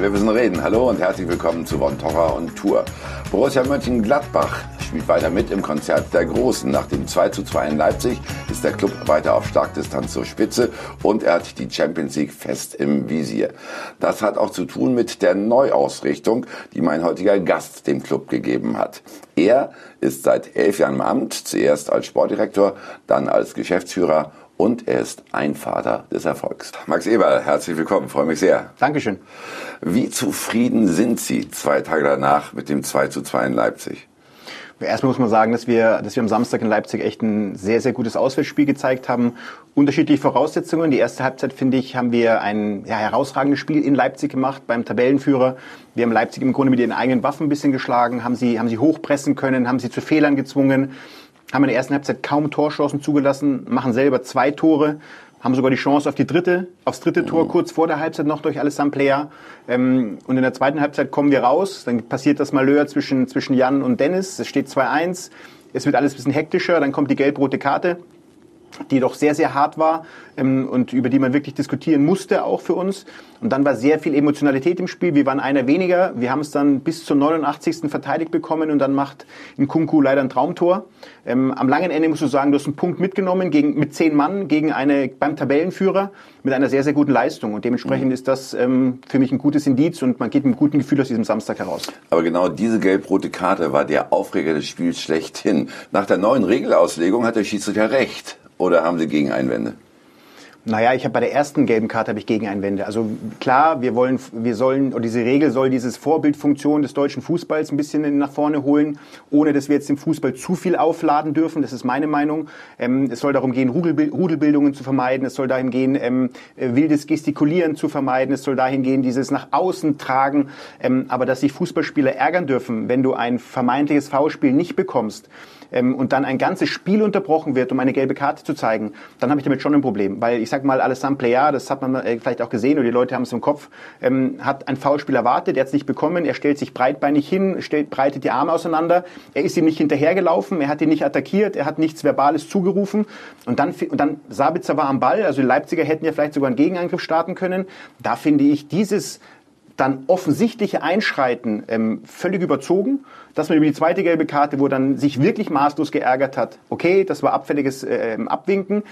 Wir müssen reden. Hallo und herzlich willkommen zu Von Torra und Tour. Borussia Mönchengladbach spielt weiter mit im Konzert der Großen. Nach dem 2 zu 2 in Leipzig ist der Club weiter auf Starkdistanz zur Spitze und er hat die Champions League fest im Visier. Das hat auch zu tun mit der Neuausrichtung, die mein heutiger Gast dem Club gegeben hat. Er ist seit elf Jahren im Amt, zuerst als Sportdirektor, dann als Geschäftsführer und er ist ein Vater des Erfolgs. Max Eberl, herzlich willkommen, freue mich sehr. Dankeschön. Wie zufrieden sind Sie zwei Tage danach mit dem 2 zu 2 in Leipzig? Erstmal muss man sagen, dass wir, dass wir am Samstag in Leipzig echt ein sehr, sehr gutes Auswärtsspiel gezeigt haben. Unterschiedliche Voraussetzungen. Die erste Halbzeit, finde ich, haben wir ein ja, herausragendes Spiel in Leipzig gemacht beim Tabellenführer. Wir haben Leipzig im Grunde mit ihren eigenen Waffen ein bisschen geschlagen, haben sie, haben sie hochpressen können, haben sie zu Fehlern gezwungen haben in der ersten Halbzeit kaum Torchancen zugelassen, machen selber zwei Tore, haben sogar die Chance auf die dritte, aufs dritte Tor kurz vor der Halbzeit noch durch Alessandro Player. Ähm, und in der zweiten Halbzeit kommen wir raus, dann passiert das Malheur zwischen, zwischen Jan und Dennis, es steht 2-1, es wird alles ein bisschen hektischer, dann kommt die gelb-rote Karte die doch sehr, sehr hart war ähm, und über die man wirklich diskutieren musste, auch für uns. Und dann war sehr viel Emotionalität im Spiel. Wir waren einer weniger. Wir haben es dann bis zur 89. verteidigt bekommen und dann macht Nkunku leider ein Traumtor. Ähm, am langen Ende musst du sagen, du hast einen Punkt mitgenommen gegen, mit zehn Mann gegen eine, beim Tabellenführer mit einer sehr, sehr guten Leistung. Und dementsprechend mhm. ist das ähm, für mich ein gutes Indiz und man geht mit einem guten Gefühl aus diesem Samstag heraus. Aber genau diese gelb-rote Karte war der Aufreger des Spiels schlechthin. Nach der neuen Regelauslegung hat der Schiedsrichter recht. Oder haben Sie Gegeneinwände? Naja, ich habe bei der ersten gelben Karte habe ich Gegeneinwände. Also klar, wir wollen, wir sollen, oder diese Regel soll dieses Vorbildfunktion des deutschen Fußballs ein bisschen nach vorne holen, ohne dass wir jetzt den Fußball zu viel aufladen dürfen. Das ist meine Meinung. Ähm, es soll darum gehen, Rudelbildungen zu vermeiden. Es soll dahin gehen, ähm, äh, wildes Gestikulieren zu vermeiden. Es soll dahin gehen, dieses nach außen tragen. Ähm, aber dass sich Fußballspieler ärgern dürfen, wenn du ein vermeintliches Foulspiel nicht bekommst, ähm, und dann ein ganzes Spiel unterbrochen wird, um eine gelbe Karte zu zeigen, dann habe ich damit schon ein Problem. Weil ich sag mal, Alessandro Plea, das hat man äh, vielleicht auch gesehen oder die Leute haben es im Kopf, ähm, hat ein Foulspiel erwartet, er hat es nicht bekommen, er stellt sich breitbeinig hin, stellt, breitet die Arme auseinander, er ist ihm nicht hinterhergelaufen, er hat ihn nicht attackiert, er hat nichts Verbales zugerufen und dann, und dann Sabitzer war am Ball, also die Leipziger hätten ja vielleicht sogar einen Gegenangriff starten können. Da finde ich dieses dann offensichtliche Einschreiten ähm, völlig überzogen, dass man über die zweite gelbe Karte, wo dann sich wirklich maßlos geärgert hat, okay, das war abfälliges äh, Abwinken,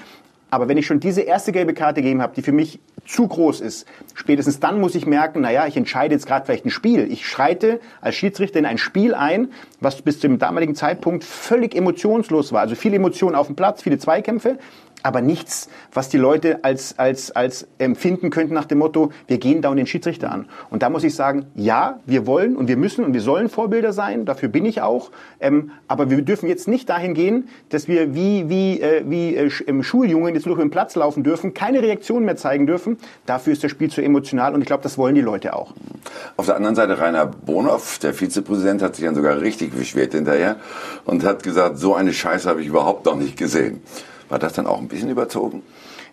aber wenn ich schon diese erste gelbe Karte gegeben habe, die für mich zu groß ist, spätestens dann muss ich merken, naja, ich entscheide jetzt gerade vielleicht ein Spiel. Ich schreite als Schiedsrichter in ein Spiel ein, was bis zum damaligen Zeitpunkt völlig emotionslos war. Also viele Emotionen auf dem Platz, viele Zweikämpfe, aber nichts, was die Leute als, als, als empfinden könnten nach dem Motto, wir gehen da und den Schiedsrichter an. Und da muss ich sagen, ja, wir wollen und wir müssen und wir sollen Vorbilder sein, dafür bin ich auch, ähm, aber wir dürfen jetzt nicht dahin gehen, dass wir wie, wie, äh, wie äh, Schuljungen jetzt über den Platz laufen dürfen, keine Reaktion mehr zeigen dürfen. Dafür ist das Spiel zu emotional und ich glaube, das wollen die Leute auch. Auf der anderen Seite Rainer Bonhoff, der Vizepräsident, hat sich dann sogar richtig beschwert hinterher und hat gesagt, so eine Scheiße habe ich überhaupt noch nicht gesehen. War das dann auch ein bisschen überzogen?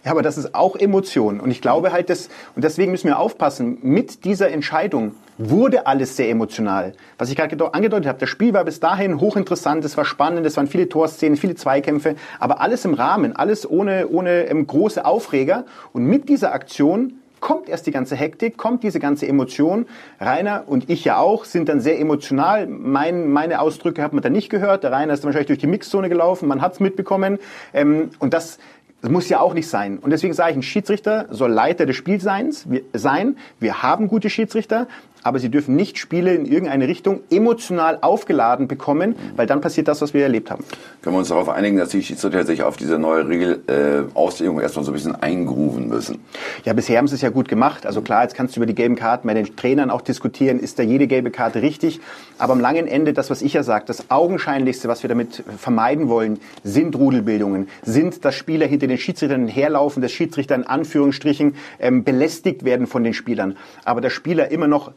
Ja, aber das ist auch Emotion. Und ich glaube halt, dass, und deswegen müssen wir aufpassen, mit dieser Entscheidung wurde alles sehr emotional. Was ich gerade angedeutet habe, das Spiel war bis dahin hochinteressant, es war spannend, es waren viele Torszenen, viele Zweikämpfe, aber alles im Rahmen, alles ohne, ohne ähm, große Aufreger. Und mit dieser Aktion kommt erst die ganze Hektik, kommt diese ganze Emotion. Rainer und ich ja auch sind dann sehr emotional. Mein, meine Ausdrücke hat man dann nicht gehört. Der Rainer ist dann wahrscheinlich durch die Mixzone gelaufen, man hat es mitbekommen. Ähm, und das, das muss ja auch nicht sein. Und deswegen sage ich, ein Schiedsrichter soll Leiter des Spiels sein. Wir haben gute Schiedsrichter, aber sie dürfen nicht Spiele in irgendeine Richtung emotional aufgeladen bekommen, weil dann passiert das, was wir erlebt haben. Können wir uns darauf einigen, dass die Schiedsrichter sich auf diese neue Regelauslegung äh, erstmal so ein bisschen eingrooven müssen? Ja, bisher haben sie es ja gut gemacht. Also klar, jetzt kannst du über die gelben Karten bei den Trainern auch diskutieren, ist da jede gelbe Karte richtig. Aber am langen Ende, das, was ich ja sage, das Augenscheinlichste, was wir damit vermeiden wollen, sind Rudelbildungen, sind, dass Spieler hinter den Schiedsrichtern herlaufen, dass Schiedsrichter in Anführungsstrichen ähm, belästigt werden von den Spielern. Aber der Spieler immer noch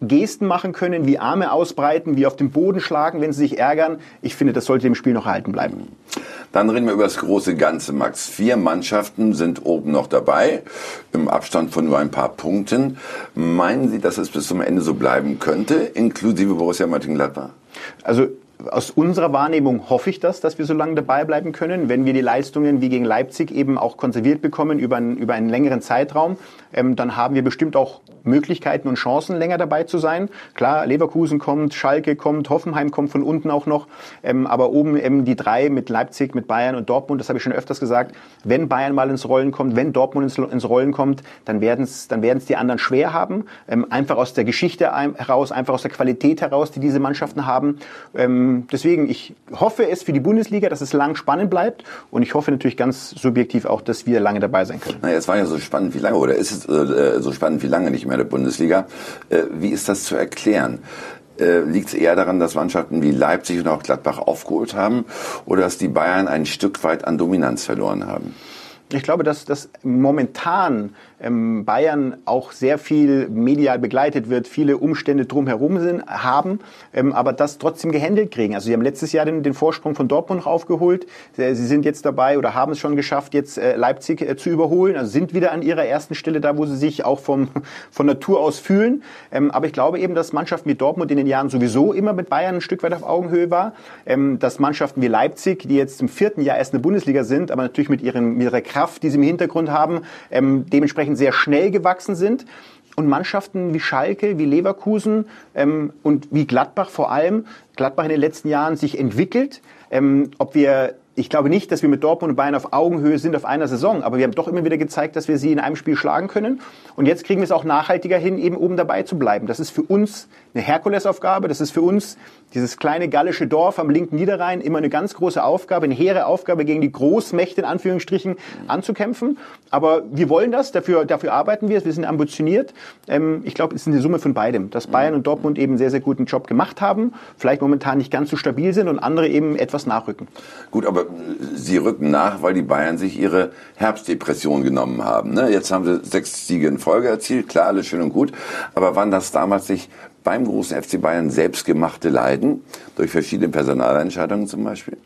Gesten machen können, wie Arme ausbreiten, wie auf den Boden schlagen, wenn sie sich ärgern. Ich finde, das sollte im Spiel noch erhalten bleiben. Dann reden wir über das große Ganze, Max. Vier Mannschaften sind oben noch dabei, im Abstand von nur ein paar Punkten. Meinen Sie, dass es bis zum Ende so bleiben könnte, inklusive Borussia Mönchengladbach? Also aus unserer Wahrnehmung hoffe ich das, dass wir so lange dabei bleiben können. Wenn wir die Leistungen wie gegen Leipzig eben auch konserviert bekommen über einen, über einen längeren Zeitraum, ähm, dann haben wir bestimmt auch Möglichkeiten und Chancen, länger dabei zu sein. Klar, Leverkusen kommt, Schalke kommt, Hoffenheim kommt von unten auch noch. Ähm, aber oben eben die drei mit Leipzig, mit Bayern und Dortmund, das habe ich schon öfters gesagt. Wenn Bayern mal ins Rollen kommt, wenn Dortmund ins, ins Rollen kommt, dann werden es dann werden's die anderen schwer haben. Ähm, einfach aus der Geschichte heraus, einfach aus der Qualität heraus, die diese Mannschaften haben. Ähm, deswegen, ich hoffe es für die Bundesliga, dass es lang spannend bleibt. Und ich hoffe natürlich ganz subjektiv auch, dass wir lange dabei sein können. Naja, es war ja so spannend wie lange, oder ist es äh, so spannend wie lange nicht mehr der Bundesliga? Äh, wie ist das zu erklären? Äh, Liegt es eher daran, dass Mannschaften wie Leipzig und auch Gladbach aufgeholt haben oder dass die Bayern ein Stück weit an Dominanz verloren haben? Ich glaube, dass das momentan ähm, Bayern auch sehr viel medial begleitet wird, viele Umstände drumherum sind, haben, ähm, aber das trotzdem gehandelt kriegen. Also sie haben letztes Jahr den, den Vorsprung von Dortmund aufgeholt. Sie sind jetzt dabei oder haben es schon geschafft, jetzt äh, Leipzig äh, zu überholen. Also sind wieder an ihrer ersten Stelle da, wo sie sich auch vom, von Natur aus fühlen. Ähm, aber ich glaube eben, dass Mannschaften wie Dortmund in den Jahren sowieso immer mit Bayern ein Stück weit auf Augenhöhe war. Ähm, dass Mannschaften wie Leipzig, die jetzt im vierten Jahr erst in der Bundesliga sind, aber natürlich mit, ihren, mit ihrer Kraft, die sie im Hintergrund haben, ähm, dementsprechend sehr schnell gewachsen sind. Und Mannschaften wie Schalke, wie Leverkusen ähm, und wie Gladbach vor allem, Gladbach in den letzten Jahren sich entwickelt. Ähm, ob wir ich glaube nicht, dass wir mit Dortmund und Bayern auf Augenhöhe sind auf einer Saison, aber wir haben doch immer wieder gezeigt, dass wir sie in einem Spiel schlagen können. Und jetzt kriegen wir es auch nachhaltiger hin, eben oben dabei zu bleiben. Das ist für uns eine Herkulesaufgabe. Das ist für uns dieses kleine gallische Dorf am linken Niederrhein immer eine ganz große Aufgabe, eine hehre Aufgabe gegen die Großmächte in Anführungsstrichen anzukämpfen. Aber wir wollen das, dafür, dafür arbeiten wir, wir sind ambitioniert. Ähm, ich glaube, es ist eine Summe von beidem, dass Bayern und Dortmund eben sehr, sehr guten Job gemacht haben, vielleicht momentan nicht ganz so stabil sind und andere eben etwas nachrücken. Gut, aber sie rücken nach, weil die Bayern sich ihre Herbstdepression genommen haben. Ne? Jetzt haben sie sechs Siege in Folge erzielt, klar, alles schön und gut. Aber wann das damals sich beim großen FC Bayern selbstgemachte Leiden durch verschiedene Personalentscheidungen zum Beispiel?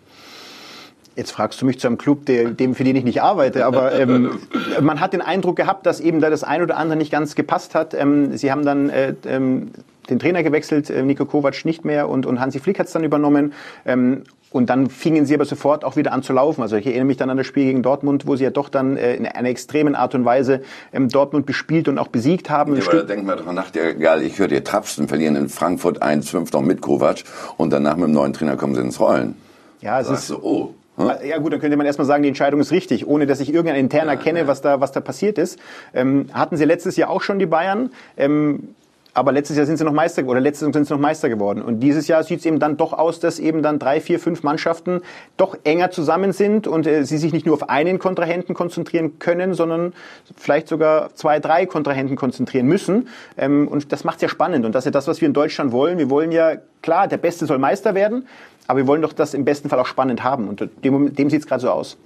Jetzt fragst du mich zu einem Club, der, dem, für den ich nicht arbeite, aber ähm, man hat den Eindruck gehabt, dass eben da das ein oder andere nicht ganz gepasst hat. Ähm, sie haben dann äh, ähm, den Trainer gewechselt, äh, Niko Kovac nicht mehr und, und Hansi Flick hat es dann übernommen. Ähm, und dann fingen sie aber sofort auch wieder an zu laufen. Also ich erinnere mich dann an das Spiel gegen Dortmund, wo sie ja doch dann äh, in einer extremen Art und Weise ähm, Dortmund bespielt und auch besiegt haben. Ja, aber denken wir doch nach, ja, egal, ich höre dir Trapsen verlieren in Frankfurt 1-5 noch mit Kovac und danach mit dem neuen Trainer kommen sie ins Rollen. Ja, es ist so, oh. Hm? Ja gut, dann könnte man erstmal sagen, die Entscheidung ist richtig, ohne dass ich irgendein interner ja, kenne, ja. was da was da passiert ist. Ähm, hatten sie letztes Jahr auch schon die Bayern. Ähm, aber letztes Jahr sind sie noch Meister oder letztes Jahr sind sie noch Meister geworden. Und dieses Jahr sieht es eben dann doch aus, dass eben dann drei, vier, fünf Mannschaften doch enger zusammen sind und äh, sie sich nicht nur auf einen Kontrahenten konzentrieren können, sondern vielleicht sogar zwei, drei Kontrahenten konzentrieren müssen. Ähm, und das macht es ja spannend. Und das ist ja das, was wir in Deutschland wollen. Wir wollen ja, klar, der Beste soll Meister werden, aber wir wollen doch das im besten Fall auch spannend haben. Und dem, dem sieht es gerade so aus.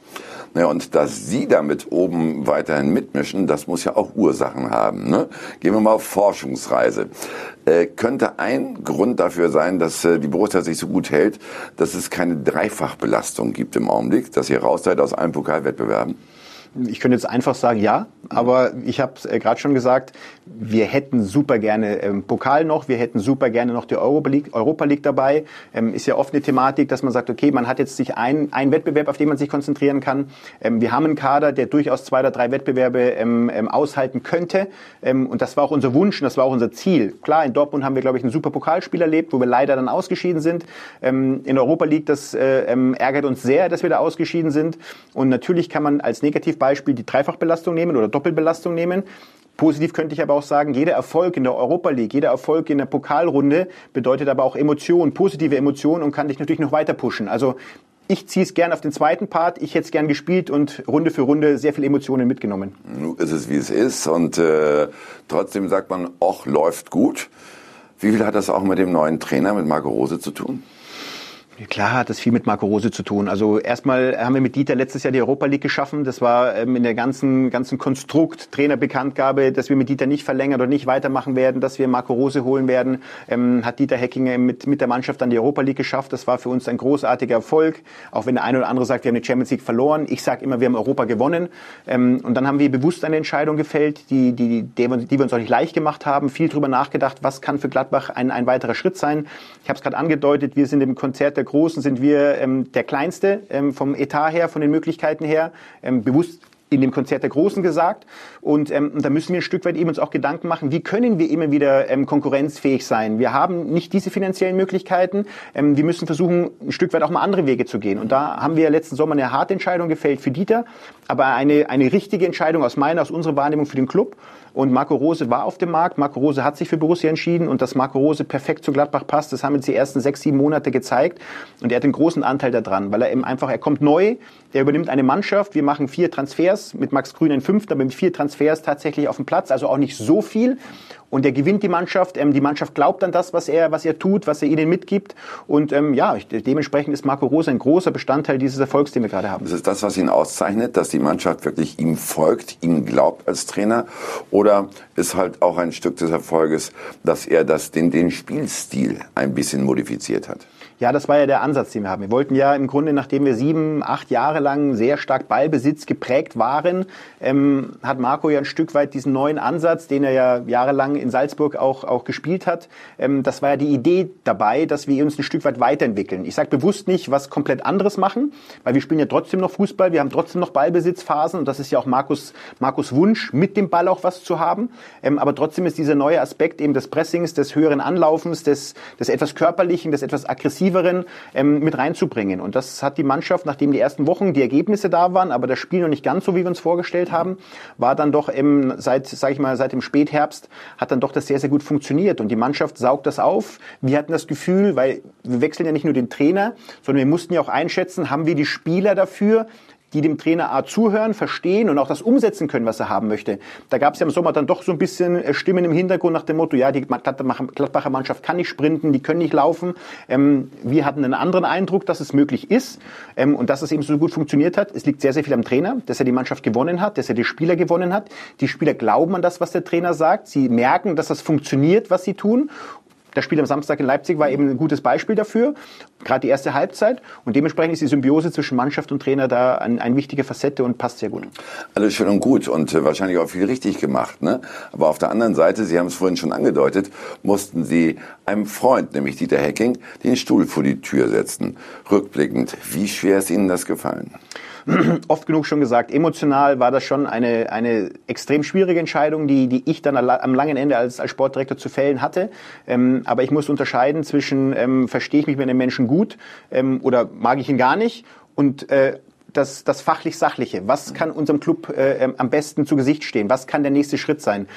Ja, und dass Sie damit oben weiterhin mitmischen, das muss ja auch Ursachen haben. Ne? Gehen wir mal auf Forschungsreise. Äh, könnte ein Grund dafür sein, dass äh, die Borussia sich so gut hält, dass es keine Dreifachbelastung gibt im Augenblick, dass ihr raus seid aus allen Pokalwettbewerben? Ich könnte jetzt einfach sagen, ja, aber ich habe es äh, gerade schon gesagt, wir hätten super gerne ähm, Pokal noch, wir hätten super gerne noch die Europa League, Europa League dabei. Ähm, ist ja oft eine Thematik, dass man sagt, okay, man hat jetzt sich ein, ein Wettbewerb, auf den man sich konzentrieren kann. Ähm, wir haben einen Kader, der durchaus zwei oder drei Wettbewerbe ähm, ähm, aushalten könnte. Ähm, und das war auch unser Wunsch und das war auch unser Ziel. Klar, in Dortmund haben wir, glaube ich, ein super Pokalspiel erlebt, wo wir leider dann ausgeschieden sind. In Europa League, das äh, ärgert uns sehr, dass wir da ausgeschieden sind. Und natürlich kann man als Negativbeispiel die Dreifachbelastung nehmen oder Doppelbelastung nehmen. Positiv könnte ich aber auch sagen, jeder Erfolg in der Europa League, jeder Erfolg in der Pokalrunde bedeutet aber auch Emotionen, positive Emotionen und kann dich natürlich noch weiter pushen. Also ich ziehe es gern auf den zweiten Part. Ich hätte es gern gespielt und Runde für Runde sehr viele Emotionen mitgenommen. Ist es, wie es ist. Und äh, trotzdem sagt man, ach, läuft gut. Wie viel hat das auch mit dem neuen Trainer, mit Marco Rose zu tun? Klar hat das viel mit Marco Rose zu tun. Also erstmal haben wir mit Dieter letztes Jahr die Europa League geschaffen. Das war ähm, in der ganzen, ganzen Konstrukt, Trainerbekanntgabe, dass wir mit Dieter nicht verlängern oder nicht weitermachen werden, dass wir Marco Rose holen werden, ähm, hat Dieter Heckinger mit, mit der Mannschaft dann die Europa League geschafft. Das war für uns ein großartiger Erfolg. Auch wenn der eine oder andere sagt, wir haben die Champions League verloren. Ich sage immer, wir haben Europa gewonnen. Ähm, und dann haben wir bewusst eine Entscheidung gefällt, die, die, die, die wir uns auch nicht leicht gemacht haben. Viel drüber nachgedacht, was kann für Gladbach ein, ein weiterer Schritt sein. Ich habe es gerade angedeutet, wir sind im Konzert der Großen sind wir ähm, der kleinste ähm, vom Etat her, von den Möglichkeiten her, ähm, bewusst in dem Konzert der Großen gesagt. Und ähm, da müssen wir ein Stück weit eben uns auch Gedanken machen, wie können wir immer wieder ähm, konkurrenzfähig sein. Wir haben nicht diese finanziellen Möglichkeiten. Ähm, wir müssen versuchen, ein Stück weit auch mal andere Wege zu gehen. Und da haben wir letzten Sommer eine harte Entscheidung gefällt für Dieter, aber eine, eine richtige Entscheidung aus meiner, aus unserer Wahrnehmung für den Club. Und Marco Rose war auf dem Markt. Marco Rose hat sich für Borussia entschieden und dass Marco Rose perfekt zu Gladbach passt, das haben jetzt die ersten sechs, sieben Monate gezeigt. Und er hat einen großen Anteil daran, weil er eben einfach, er kommt neu, er übernimmt eine Mannschaft. Wir machen vier Transfers, mit Max Grün ein Fünfter, mit vier Transfers tatsächlich auf dem Platz, also auch nicht so viel und er gewinnt die Mannschaft. Ähm, die Mannschaft glaubt an das, was er, was er tut, was er ihnen mitgibt. Und ähm, ja, dementsprechend ist Marco Rose ein großer Bestandteil dieses Erfolgs, den wir gerade haben. Das ist das, was ihn auszeichnet, dass die Mannschaft wirklich ihm folgt, ihm glaubt als Trainer? Oder ist halt auch ein Stück des Erfolges, dass er das, den, den Spielstil ein bisschen modifiziert hat? Ja, das war ja der Ansatz, den wir haben. Wir wollten ja im Grunde, nachdem wir sieben, acht Jahre lang sehr stark Ballbesitz geprägt waren, ähm, hat Marco ja ein Stück weit diesen neuen Ansatz, den er ja jahrelang in Salzburg auch, auch gespielt hat. Ähm, das war ja die Idee dabei, dass wir uns ein Stück weit weiterentwickeln. Ich sage bewusst nicht, was komplett anderes machen, weil wir spielen ja trotzdem noch Fußball, wir haben trotzdem noch Ballbesitzphasen und das ist ja auch Markus, Markus Wunsch, mit dem Ball auch was zu haben. Ähm, aber trotzdem ist dieser neue Aspekt eben des Pressings, des höheren Anlaufens, des, des etwas körperlichen, des etwas aggressiven Offensiveren ähm, mit reinzubringen. Und das hat die Mannschaft, nachdem die ersten Wochen die Ergebnisse da waren, aber das Spiel noch nicht ganz so, wie wir uns vorgestellt haben, war dann doch im, seit, sag ich mal, seit dem Spätherbst hat dann doch das sehr, sehr gut funktioniert. Und die Mannschaft saugt das auf. Wir hatten das Gefühl, weil wir wechseln ja nicht nur den Trainer, sondern wir mussten ja auch einschätzen, haben wir die Spieler dafür, die dem Trainer A zuhören, verstehen und auch das umsetzen können, was er haben möchte. Da gab es ja im Sommer dann doch so ein bisschen äh, Stimmen im Hintergrund nach dem Motto, ja, die Gladbacher Mannschaft kann nicht sprinten, die können nicht laufen. Ähm, wir hatten einen anderen Eindruck, dass es möglich ist ähm, und dass es eben so gut funktioniert hat. Es liegt sehr, sehr viel am Trainer, dass er die Mannschaft gewonnen hat, dass er die Spieler gewonnen hat. Die Spieler glauben an das, was der Trainer sagt. Sie merken, dass das funktioniert, was sie tun das Spiel am Samstag in Leipzig war eben ein gutes Beispiel dafür, gerade die erste Halbzeit. Und dementsprechend ist die Symbiose zwischen Mannschaft und Trainer da eine ein wichtige Facette und passt sehr gut. Alles schön und gut und äh, wahrscheinlich auch viel richtig gemacht. Ne? Aber auf der anderen Seite, Sie haben es vorhin schon angedeutet, mussten Sie einem Freund, nämlich Dieter Hecking, den Stuhl vor die Tür setzen. Rückblickend, wie schwer ist Ihnen das gefallen? oft genug schon gesagt, emotional war das schon eine, eine extrem schwierige Entscheidung, die, die ich dann am langen Ende als, als Sportdirektor zu fällen hatte. Ähm, aber ich muss unterscheiden zwischen, ähm, verstehe ich mich mit einem Menschen gut ähm, oder mag ich ihn gar nicht und äh, das, das fachlich-sachliche. Was kann unserem Club äh, am besten zu Gesicht stehen? Was kann der nächste Schritt sein?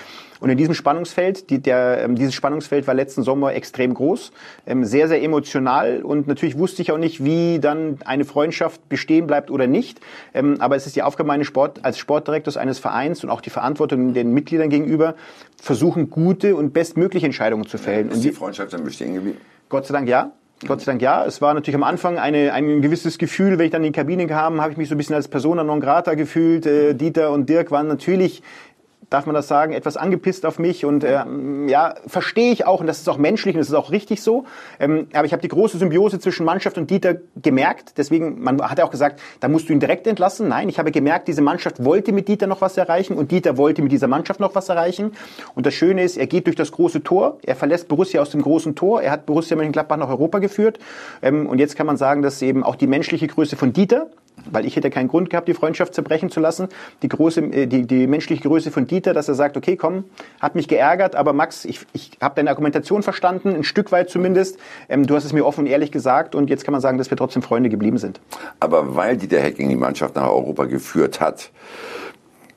Und in diesem Spannungsfeld, die, der, ähm, dieses Spannungsfeld war letzten Sommer extrem groß, ähm, sehr, sehr emotional und natürlich wusste ich auch nicht, wie dann eine Freundschaft bestehen bleibt oder nicht. Ähm, aber es ist die Aufgabe meines Sport, als Sportdirektors eines Vereins und auch die Verantwortung den Mitgliedern gegenüber, versuchen, gute und bestmögliche Entscheidungen zu fällen. Ist die Freundschaft dann bestehen geblieben? Gott sei Dank ja. Gott sei Dank ja. Es war natürlich am Anfang eine, ein gewisses Gefühl, wenn ich dann in die Kabine kam, habe ich mich so ein bisschen als Persona non grata gefühlt. Äh, Dieter und Dirk waren natürlich darf man das sagen, etwas angepisst auf mich und äh, ja, verstehe ich auch und das ist auch menschlich und das ist auch richtig so. Ähm, aber ich habe die große Symbiose zwischen Mannschaft und Dieter gemerkt. Deswegen, man hat ja auch gesagt, da musst du ihn direkt entlassen. Nein, ich habe gemerkt, diese Mannschaft wollte mit Dieter noch was erreichen und Dieter wollte mit dieser Mannschaft noch was erreichen. Und das Schöne ist, er geht durch das große Tor, er verlässt Borussia aus dem großen Tor, er hat Borussia Mönchengladbach nach Europa geführt. Ähm, und jetzt kann man sagen, dass eben auch die menschliche Größe von Dieter, weil ich hätte keinen Grund gehabt, die Freundschaft zerbrechen zu lassen. Die große, äh, die, die menschliche Größe von Dieter, dass er sagt, okay, komm, hat mich geärgert, aber Max, ich, ich habe deine Argumentation verstanden, ein Stück weit zumindest. Ähm, du hast es mir offen und ehrlich gesagt und jetzt kann man sagen, dass wir trotzdem Freunde geblieben sind. Aber weil Dieter Hecking die Mannschaft nach Europa geführt hat,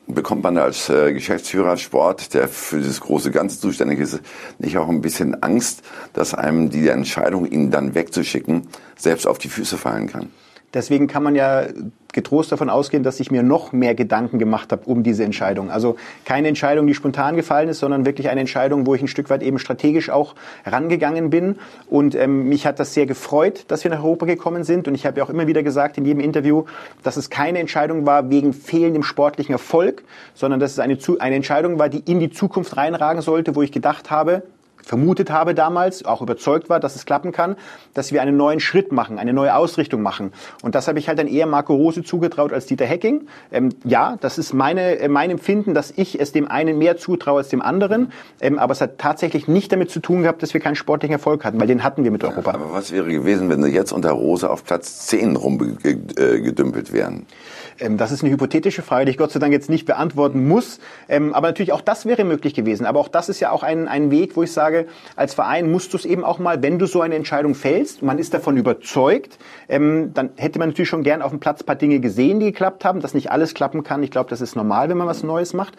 bekommt man als äh, Geschäftsführer Sport, der für dieses große Ganze zuständig ist, nicht auch ein bisschen Angst, dass einem die Entscheidung, ihn dann wegzuschicken, selbst auf die Füße fallen kann? Deswegen kann man ja getrost davon ausgehen, dass ich mir noch mehr Gedanken gemacht habe um diese Entscheidung. Also keine Entscheidung, die spontan gefallen ist, sondern wirklich eine Entscheidung, wo ich ein Stück weit eben strategisch auch rangegangen bin. Und ähm, mich hat das sehr gefreut, dass wir nach Europa gekommen sind. Und ich habe ja auch immer wieder gesagt in jedem Interview, dass es keine Entscheidung war wegen fehlendem sportlichen Erfolg, sondern dass es eine, eine Entscheidung war, die in die Zukunft reinragen sollte, wo ich gedacht habe, vermutet habe damals, auch überzeugt war, dass es klappen kann, dass wir einen neuen Schritt machen, eine neue Ausrichtung machen. Und das habe ich halt dann eher Marco Rose zugetraut als Dieter Hecking. Ähm, ja, das ist meine, äh, mein Empfinden, dass ich es dem einen mehr zutraue als dem anderen. Ähm, aber es hat tatsächlich nicht damit zu tun gehabt, dass wir keinen sportlichen Erfolg hatten, weil den hatten wir mit Europa. aber was wäre gewesen, wenn Sie jetzt unter Rose auf Platz 10 rumgedümpelt wären? Ähm, das ist eine hypothetische Frage, die ich Gott sei Dank jetzt nicht beantworten muss. Ähm, aber natürlich auch das wäre möglich gewesen. Aber auch das ist ja auch ein, ein Weg, wo ich sage, als Verein musst du es eben auch mal, wenn du so eine Entscheidung fällst, man ist davon überzeugt, ähm, dann hätte man natürlich schon gern auf dem Platz paar Dinge gesehen, die geklappt haben, dass nicht alles klappen kann. Ich glaube, das ist normal, wenn man was Neues macht.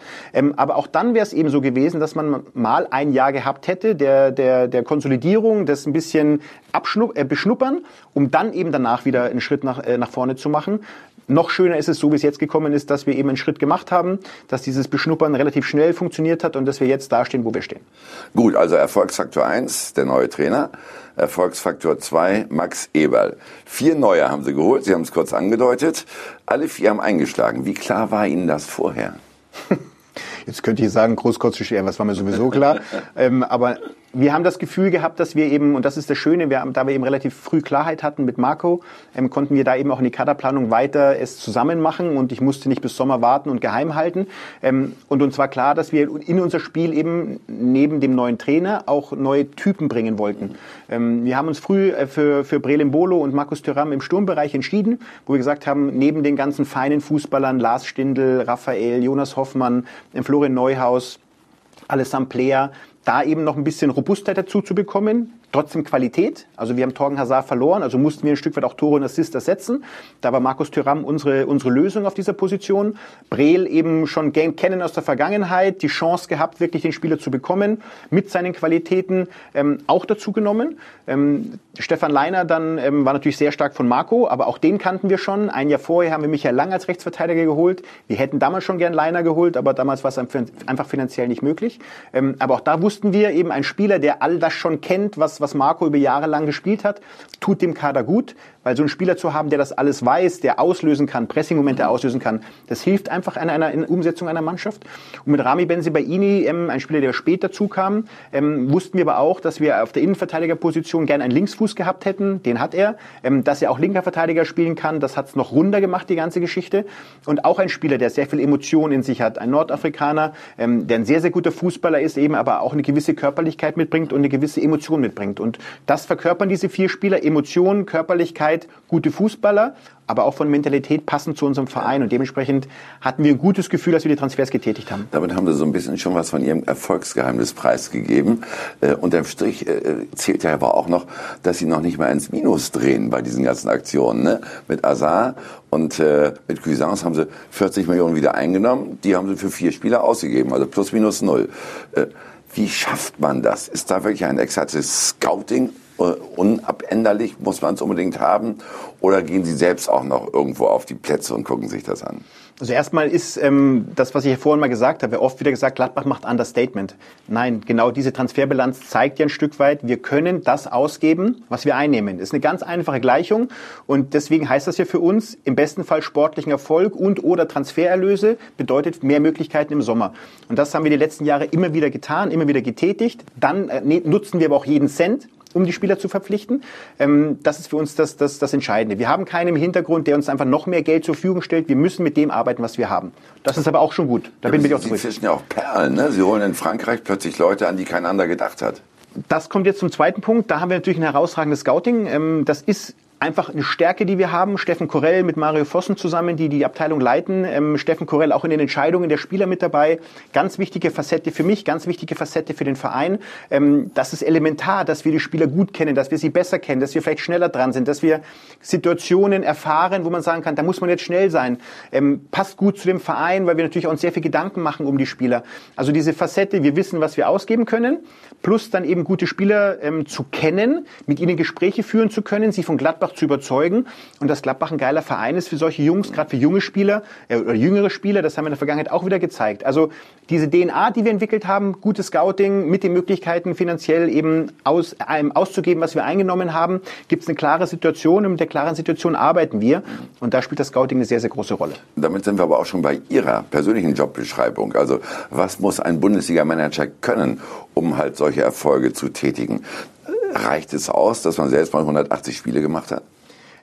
aber auch dann wäre es eben so gewesen, dass man mal ein Jahr gehabt hätte, der, der, der Konsolidierung, das ein bisschen abschnupp, äh, beschnuppern, um dann eben danach wieder einen Schritt nach, äh, nach vorne zu machen. Noch schöner ist es, so wie es jetzt gekommen ist, dass wir eben einen Schritt gemacht haben, dass dieses Beschnuppern relativ schnell funktioniert hat und dass wir jetzt dastehen, wo wir stehen. Gut, also Erfolgsfaktor 1, der neue Trainer. Erfolgsfaktor 2, Max Eberl. Vier neue haben sie geholt, Sie haben es kurz angedeutet. Alle vier haben eingeschlagen. Wie klar war Ihnen das vorher? Jetzt könnte ich sagen, großkotzig, was war mir sowieso klar. ähm, aber wir haben das Gefühl gehabt, dass wir eben, und das ist das Schöne, wir haben, da wir eben relativ früh Klarheit hatten mit Marco, ähm, konnten wir da eben auch in die Kaderplanung weiter es zusammen machen und ich musste nicht bis Sommer warten und geheim halten. Ähm, und uns war klar, dass wir in unser Spiel eben neben dem neuen Trainer auch neue Typen bringen wollten. Ähm, wir haben uns früh äh, für, für Brelem Bolo und Markus Thuram im Sturmbereich entschieden, wo wir gesagt haben, neben den ganzen feinen Fußballern, Lars Stindl, Raphael, Jonas Hoffmann, äh, Florian Neuhaus, Alessandro Player, da eben noch ein bisschen Robustheit dazu zu bekommen, trotzdem Qualität. Also wir haben Torgen Hazard verloren, also mussten wir ein Stück weit auch Tore und Assist ersetzen. Da war Markus Thüram unsere, unsere Lösung auf dieser Position. Breel eben schon kennen aus der Vergangenheit, die Chance gehabt, wirklich den Spieler zu bekommen, mit seinen Qualitäten ähm, auch dazu genommen. Ähm, Stefan Leiner dann ähm, war natürlich sehr stark von Marco, aber auch den kannten wir schon. Ein Jahr vorher haben wir Michael Lang als Rechtsverteidiger geholt. Wir hätten damals schon gern Leiner geholt, aber damals war es einfach finanziell nicht möglich. Ähm, aber auch da wussten wir eben, ein Spieler, der all das schon kennt, was, was Marco über Jahre lang gespielt hat, tut dem Kader gut, weil so einen Spieler zu haben, der das alles weiß, der auslösen kann, Pressing-Momente auslösen kann, das hilft einfach in einer in Umsetzung einer Mannschaft. Und mit Rami Benzibaini, ähm, ein Spieler, der später zukam, ähm, wussten wir aber auch, dass wir auf der Innenverteidigerposition gern einen Linksfuß gehabt hätten, den hat er. Ähm, dass er auch linker Verteidiger spielen kann, das hat es noch runder gemacht, die ganze Geschichte. Und auch ein Spieler, der sehr viel Emotion in sich hat, ein Nordafrikaner, ähm, der ein sehr, sehr guter Fußballer ist, eben aber auch eine gewisse Körperlichkeit mitbringt und eine gewisse Emotion mitbringt. Und das verkörpern diese vier Spieler, Emotionen, Körperlichkeit, gute Fußballer aber auch von Mentalität passend zu unserem Verein. Und dementsprechend hatten wir ein gutes Gefühl, dass wir die Transfers getätigt haben. Damit haben Sie so ein bisschen schon was von Ihrem Erfolgsgeheimnis preisgegeben. Äh, unterm Strich äh, zählt ja aber auch noch, dass Sie noch nicht mal ins Minus drehen bei diesen ganzen Aktionen. Ne? Mit Azar und äh, mit Cuisance haben Sie 40 Millionen wieder eingenommen. Die haben Sie für vier Spieler ausgegeben, also plus minus null. Äh, wie schafft man das? Ist da wirklich ein exaktes Scouting unabänderlich? Muss man es unbedingt haben? Oder gehen Sie selbst auch noch irgendwo auf die Plätze und gucken sich das an? Also erstmal ist ähm, das, was ich ja vorhin mal gesagt habe, oft wieder gesagt, Gladbach macht Understatement. Nein, genau diese Transferbilanz zeigt ja ein Stück weit, wir können das ausgeben, was wir einnehmen. Das ist eine ganz einfache Gleichung und deswegen heißt das ja für uns im besten Fall sportlichen Erfolg und oder Transfererlöse bedeutet mehr Möglichkeiten im Sommer. Und das haben wir die letzten Jahre immer wieder getan, immer wieder getätigt. Dann äh, nutzen wir aber auch jeden Cent um die Spieler zu verpflichten. Ähm, das ist für uns das, das, das Entscheidende. Wir haben keinen im Hintergrund, der uns einfach noch mehr Geld zur Verfügung stellt. Wir müssen mit dem arbeiten, was wir haben. Das ist aber auch schon gut. Da ja, bin ich auch zufrieden. Sie fischen ja auch Perlen. Ne? Sie holen in Frankreich plötzlich Leute an, die kein anderer gedacht hat. Das kommt jetzt zum zweiten Punkt. Da haben wir natürlich ein herausragendes Scouting. Ähm, das ist einfach eine Stärke, die wir haben. Steffen Korell mit Mario Vossen zusammen, die die Abteilung leiten. Ähm, Steffen Korell auch in den Entscheidungen der Spieler mit dabei. Ganz wichtige Facette für mich, ganz wichtige Facette für den Verein. Ähm, das ist elementar, dass wir die Spieler gut kennen, dass wir sie besser kennen, dass wir vielleicht schneller dran sind, dass wir Situationen erfahren, wo man sagen kann, da muss man jetzt schnell sein. Ähm, passt gut zu dem Verein, weil wir natürlich auch uns sehr viel Gedanken machen um die Spieler. Also diese Facette, wir wissen, was wir ausgeben können, plus dann eben gute Spieler ähm, zu kennen, mit ihnen Gespräche führen zu können, sie von Gladbach zu überzeugen und dass Gladbach ein geiler Verein ist für solche Jungs, gerade für junge Spieler äh, oder jüngere Spieler. Das haben wir in der Vergangenheit auch wieder gezeigt. Also diese DNA, die wir entwickelt haben, gutes Scouting mit den Möglichkeiten finanziell eben aus, ähm, auszugeben, was wir eingenommen haben, gibt es eine klare Situation und mit der klaren Situation arbeiten wir und da spielt das Scouting eine sehr, sehr große Rolle. Damit sind wir aber auch schon bei Ihrer persönlichen Jobbeschreibung. Also was muss ein Bundesliga-Manager können, um halt solche Erfolge zu tätigen? Reicht es aus, dass man selbst mal 180 Spiele gemacht hat?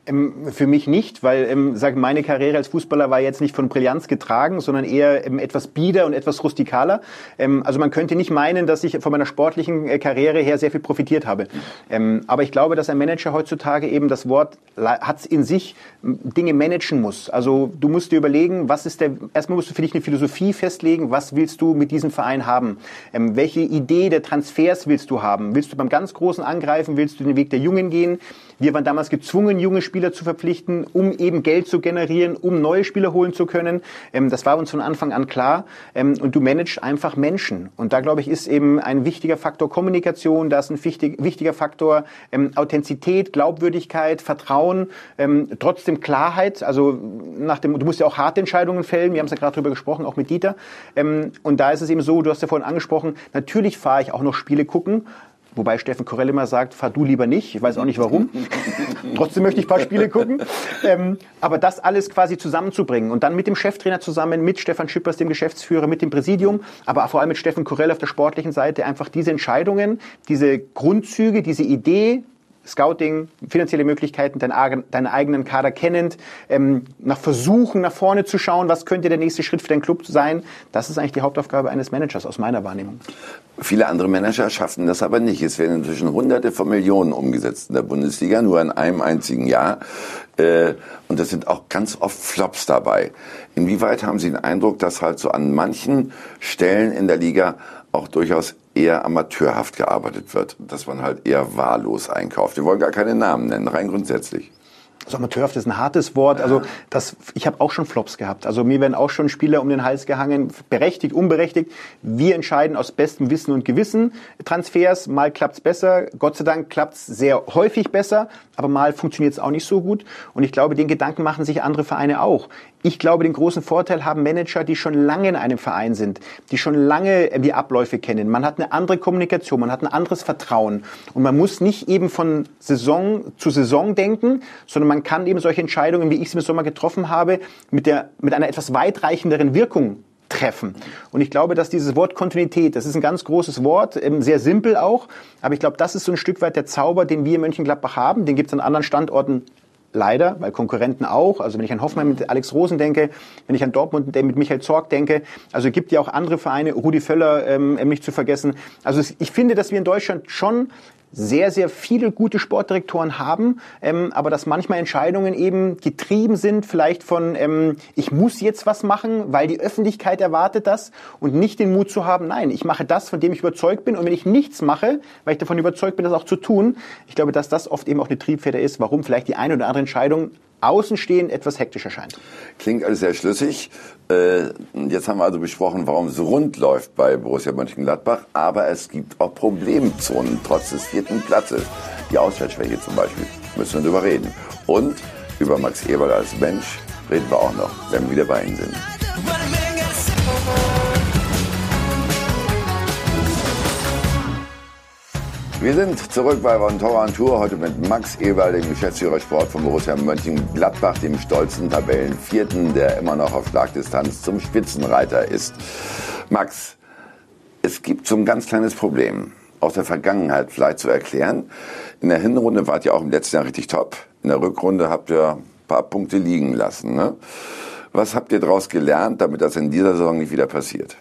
Ähm, für mich nicht, weil ähm, sag, meine Karriere als Fußballer war jetzt nicht von Brillanz getragen, sondern eher ähm, etwas bieder und etwas rustikaler. Ähm, also man könnte nicht meinen, dass ich von meiner sportlichen äh, Karriere her sehr viel profitiert habe. Ähm, aber ich glaube, dass ein Manager heutzutage eben das Wort hat in sich, Dinge managen muss. Also du musst dir überlegen, was ist der, erstmal musst du für dich eine Philosophie festlegen, was willst du mit diesem Verein haben? Ähm, welche Idee der Transfers willst du haben? Willst du beim ganz Großen angreifen? Willst du den Weg der Jungen gehen? Wir waren damals gezwungen, junge Spieler zu verpflichten, um eben Geld zu generieren, um neue Spieler holen zu können. Ähm, das war uns von Anfang an klar. Ähm, und du managst einfach Menschen. Und da, glaube ich, ist eben ein wichtiger Faktor Kommunikation, da ist ein wichtig, wichtiger Faktor ähm, Authentizität, Glaubwürdigkeit, Vertrauen, trotzdem Klarheit. Also nach dem, du musst ja auch harte Entscheidungen fällen. Wir haben es ja gerade darüber gesprochen, auch mit Dieter. Und da ist es eben so, du hast ja vorhin angesprochen, natürlich fahre ich auch noch Spiele gucken. Wobei Steffen Korell immer sagt, fahr du lieber nicht. Ich weiß auch nicht warum. Trotzdem möchte ich ein paar Spiele gucken. Ähm, aber das alles quasi zusammenzubringen und dann mit dem Cheftrainer zusammen, mit Stefan Schippers, dem Geschäftsführer, mit dem Präsidium, aber vor allem mit Steffen Korell auf der sportlichen Seite einfach diese Entscheidungen, diese Grundzüge, diese Idee, Scouting, finanzielle Möglichkeiten, deinen, deinen eigenen Kader kennend, ähm, nach Versuchen nach vorne zu schauen, was könnte der nächste Schritt für deinen Club sein. Das ist eigentlich die Hauptaufgabe eines Managers aus meiner Wahrnehmung. Viele andere Manager schaffen das aber nicht. Es werden inzwischen Hunderte von Millionen umgesetzt in der Bundesliga, nur in einem einzigen Jahr. Äh, und es sind auch ganz oft Flops dabei. Inwieweit haben Sie den Eindruck, dass halt so an manchen Stellen in der Liga auch durchaus eher amateurhaft gearbeitet wird, dass man halt eher wahllos einkauft. Wir wollen gar keine Namen nennen, rein grundsätzlich. Also amateurhaft ist ein hartes Wort. Also das, ich habe auch schon Flops gehabt. Also mir werden auch schon Spieler um den Hals gehangen, berechtigt, unberechtigt. Wir entscheiden aus bestem Wissen und Gewissen Transfers. Mal klappt's besser. Gott sei Dank klappt's sehr häufig besser, aber mal funktioniert's auch nicht so gut. Und ich glaube, den Gedanken machen sich andere Vereine auch. Ich glaube, den großen Vorteil haben Manager, die schon lange in einem Verein sind, die schon lange die Abläufe kennen. Man hat eine andere Kommunikation, man hat ein anderes Vertrauen. Und man muss nicht eben von Saison zu Saison denken, sondern man kann eben solche Entscheidungen, wie ich sie im Sommer getroffen habe, mit, der, mit einer etwas weitreichenderen Wirkung treffen. Und ich glaube, dass dieses Wort Kontinuität, das ist ein ganz großes Wort, ähm, sehr simpel auch, aber ich glaube, das ist so ein Stück weit der Zauber, den wir in Mönchengladbach haben. Den gibt es an anderen Standorten leider, weil Konkurrenten auch. Also wenn ich an Hoffmann mit Alex Rosen denke, wenn ich an Dortmund mit Michael Zorg denke, also es gibt ja auch andere Vereine, Rudi Völler ähm, nicht zu vergessen. Also ich finde, dass wir in Deutschland schon sehr, sehr viele gute Sportdirektoren haben, ähm, aber dass manchmal Entscheidungen eben getrieben sind, vielleicht von, ähm, ich muss jetzt was machen, weil die Öffentlichkeit erwartet das und nicht den Mut zu haben, nein, ich mache das, von dem ich überzeugt bin und wenn ich nichts mache, weil ich davon überzeugt bin, das auch zu tun, ich glaube, dass das oft eben auch eine Triebfeder ist, warum vielleicht die eine oder andere Entscheidung außenstehend etwas hektisch erscheint. Klingt alles sehr schlüssig. Äh, jetzt haben wir also besprochen, warum es rund läuft bei Borussia Mönchengladbach, aber es gibt auch Problemzonen trotz des vierten Platzes. Die Auswärtsschwäche zum Beispiel, müssen wir darüber reden. Und über Max Eberl als Mensch reden wir auch noch, wenn wir wieder bei Ihnen sind. Wir sind zurück bei Von Tora Tour, heute mit Max Eberl, dem Geschäftsführer Sport von Borussia Mönchengladbach, dem stolzen Tabellenvierten, der immer noch auf Schlagdistanz zum Spitzenreiter ist. Max, es gibt so ein ganz kleines Problem aus der Vergangenheit vielleicht zu erklären. In der Hinrunde wart ihr auch im letzten Jahr richtig top. In der Rückrunde habt ihr ein paar Punkte liegen lassen. Ne? Was habt ihr daraus gelernt, damit das in dieser Saison nicht wieder passiert?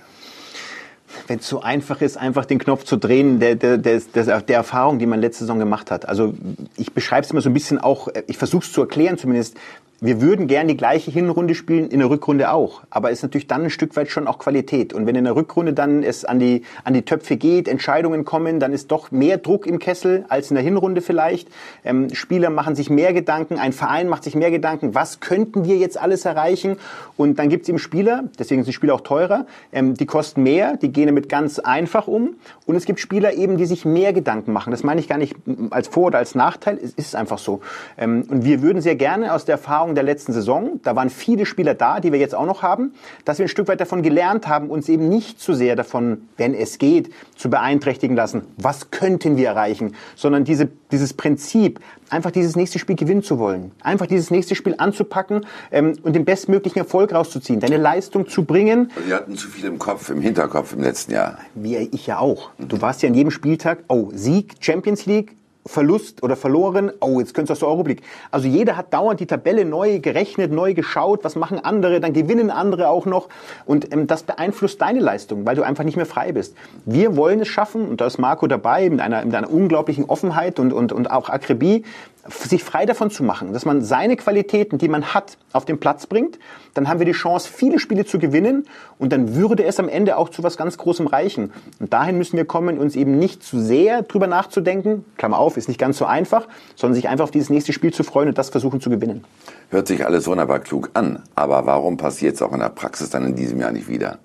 Wenn es so einfach ist, einfach den Knopf zu drehen, der, der, der, der, Erfahrung, die man letzte Saison gemacht hat. Also ich beschreibe es immer so ein bisschen auch, ich versuche es zu erklären zumindest, wir würden gern die gleiche Hinrunde spielen, in der Rückrunde auch. Aber ist natürlich dann ein Stück weit schon auch Qualität. Und wenn in der Rückrunde dann es an die, an die Töpfe geht, Entscheidungen kommen, dann ist doch mehr Druck im Kessel als in der Hinrunde vielleicht. Ähm, Spieler machen sich mehr Gedanken, ein Verein macht sich mehr Gedanken, was könnten wir jetzt alles erreichen? Und dann gibt es eben Spieler, deswegen sind Spieler auch teurer, ähm, die kosten mehr, die gehen damit ganz einfach um. Und es gibt Spieler eben, die sich mehr Gedanken machen. Das meine ich gar nicht als Vor- oder als Nachteil, es ist einfach so. Ähm, und wir würden sehr gerne aus der Erfahrung der letzten Saison, da waren viele Spieler da, die wir jetzt auch noch haben, dass wir ein Stück weit davon gelernt haben, uns eben nicht zu sehr davon, wenn es geht, zu beeinträchtigen lassen. Was könnten wir erreichen? Sondern diese, dieses Prinzip, einfach dieses nächste Spiel gewinnen zu wollen. Einfach dieses nächste Spiel anzupacken ähm, und den bestmöglichen Erfolg rauszuziehen, deine Leistung zu bringen. Wir hatten zu viel im Kopf, im Hinterkopf im letzten Jahr. Wie ich ja auch. Du warst ja an jedem Spieltag, oh, Sieg, Champions League, Verlust oder verloren, oh, jetzt könntest du aus der Euroleague. Also jeder hat dauernd die Tabelle neu gerechnet, neu geschaut, was machen andere, dann gewinnen andere auch noch. Und ähm, das beeinflusst deine Leistung, weil du einfach nicht mehr frei bist. Wir wollen es schaffen, und da ist Marco dabei, mit einer, mit einer unglaublichen Offenheit und, und, und auch Akribie, sich frei davon zu machen, dass man seine Qualitäten, die man hat, auf den Platz bringt, dann haben wir die Chance, viele Spiele zu gewinnen und dann würde es am Ende auch zu was ganz Großem reichen. Und dahin müssen wir kommen, uns eben nicht zu sehr drüber nachzudenken, Klammer auf, ist nicht ganz so einfach, sondern sich einfach auf dieses nächste Spiel zu freuen und das versuchen zu gewinnen. Hört sich alles wunderbar klug an, aber warum passiert es auch in der Praxis dann in diesem Jahr nicht wieder?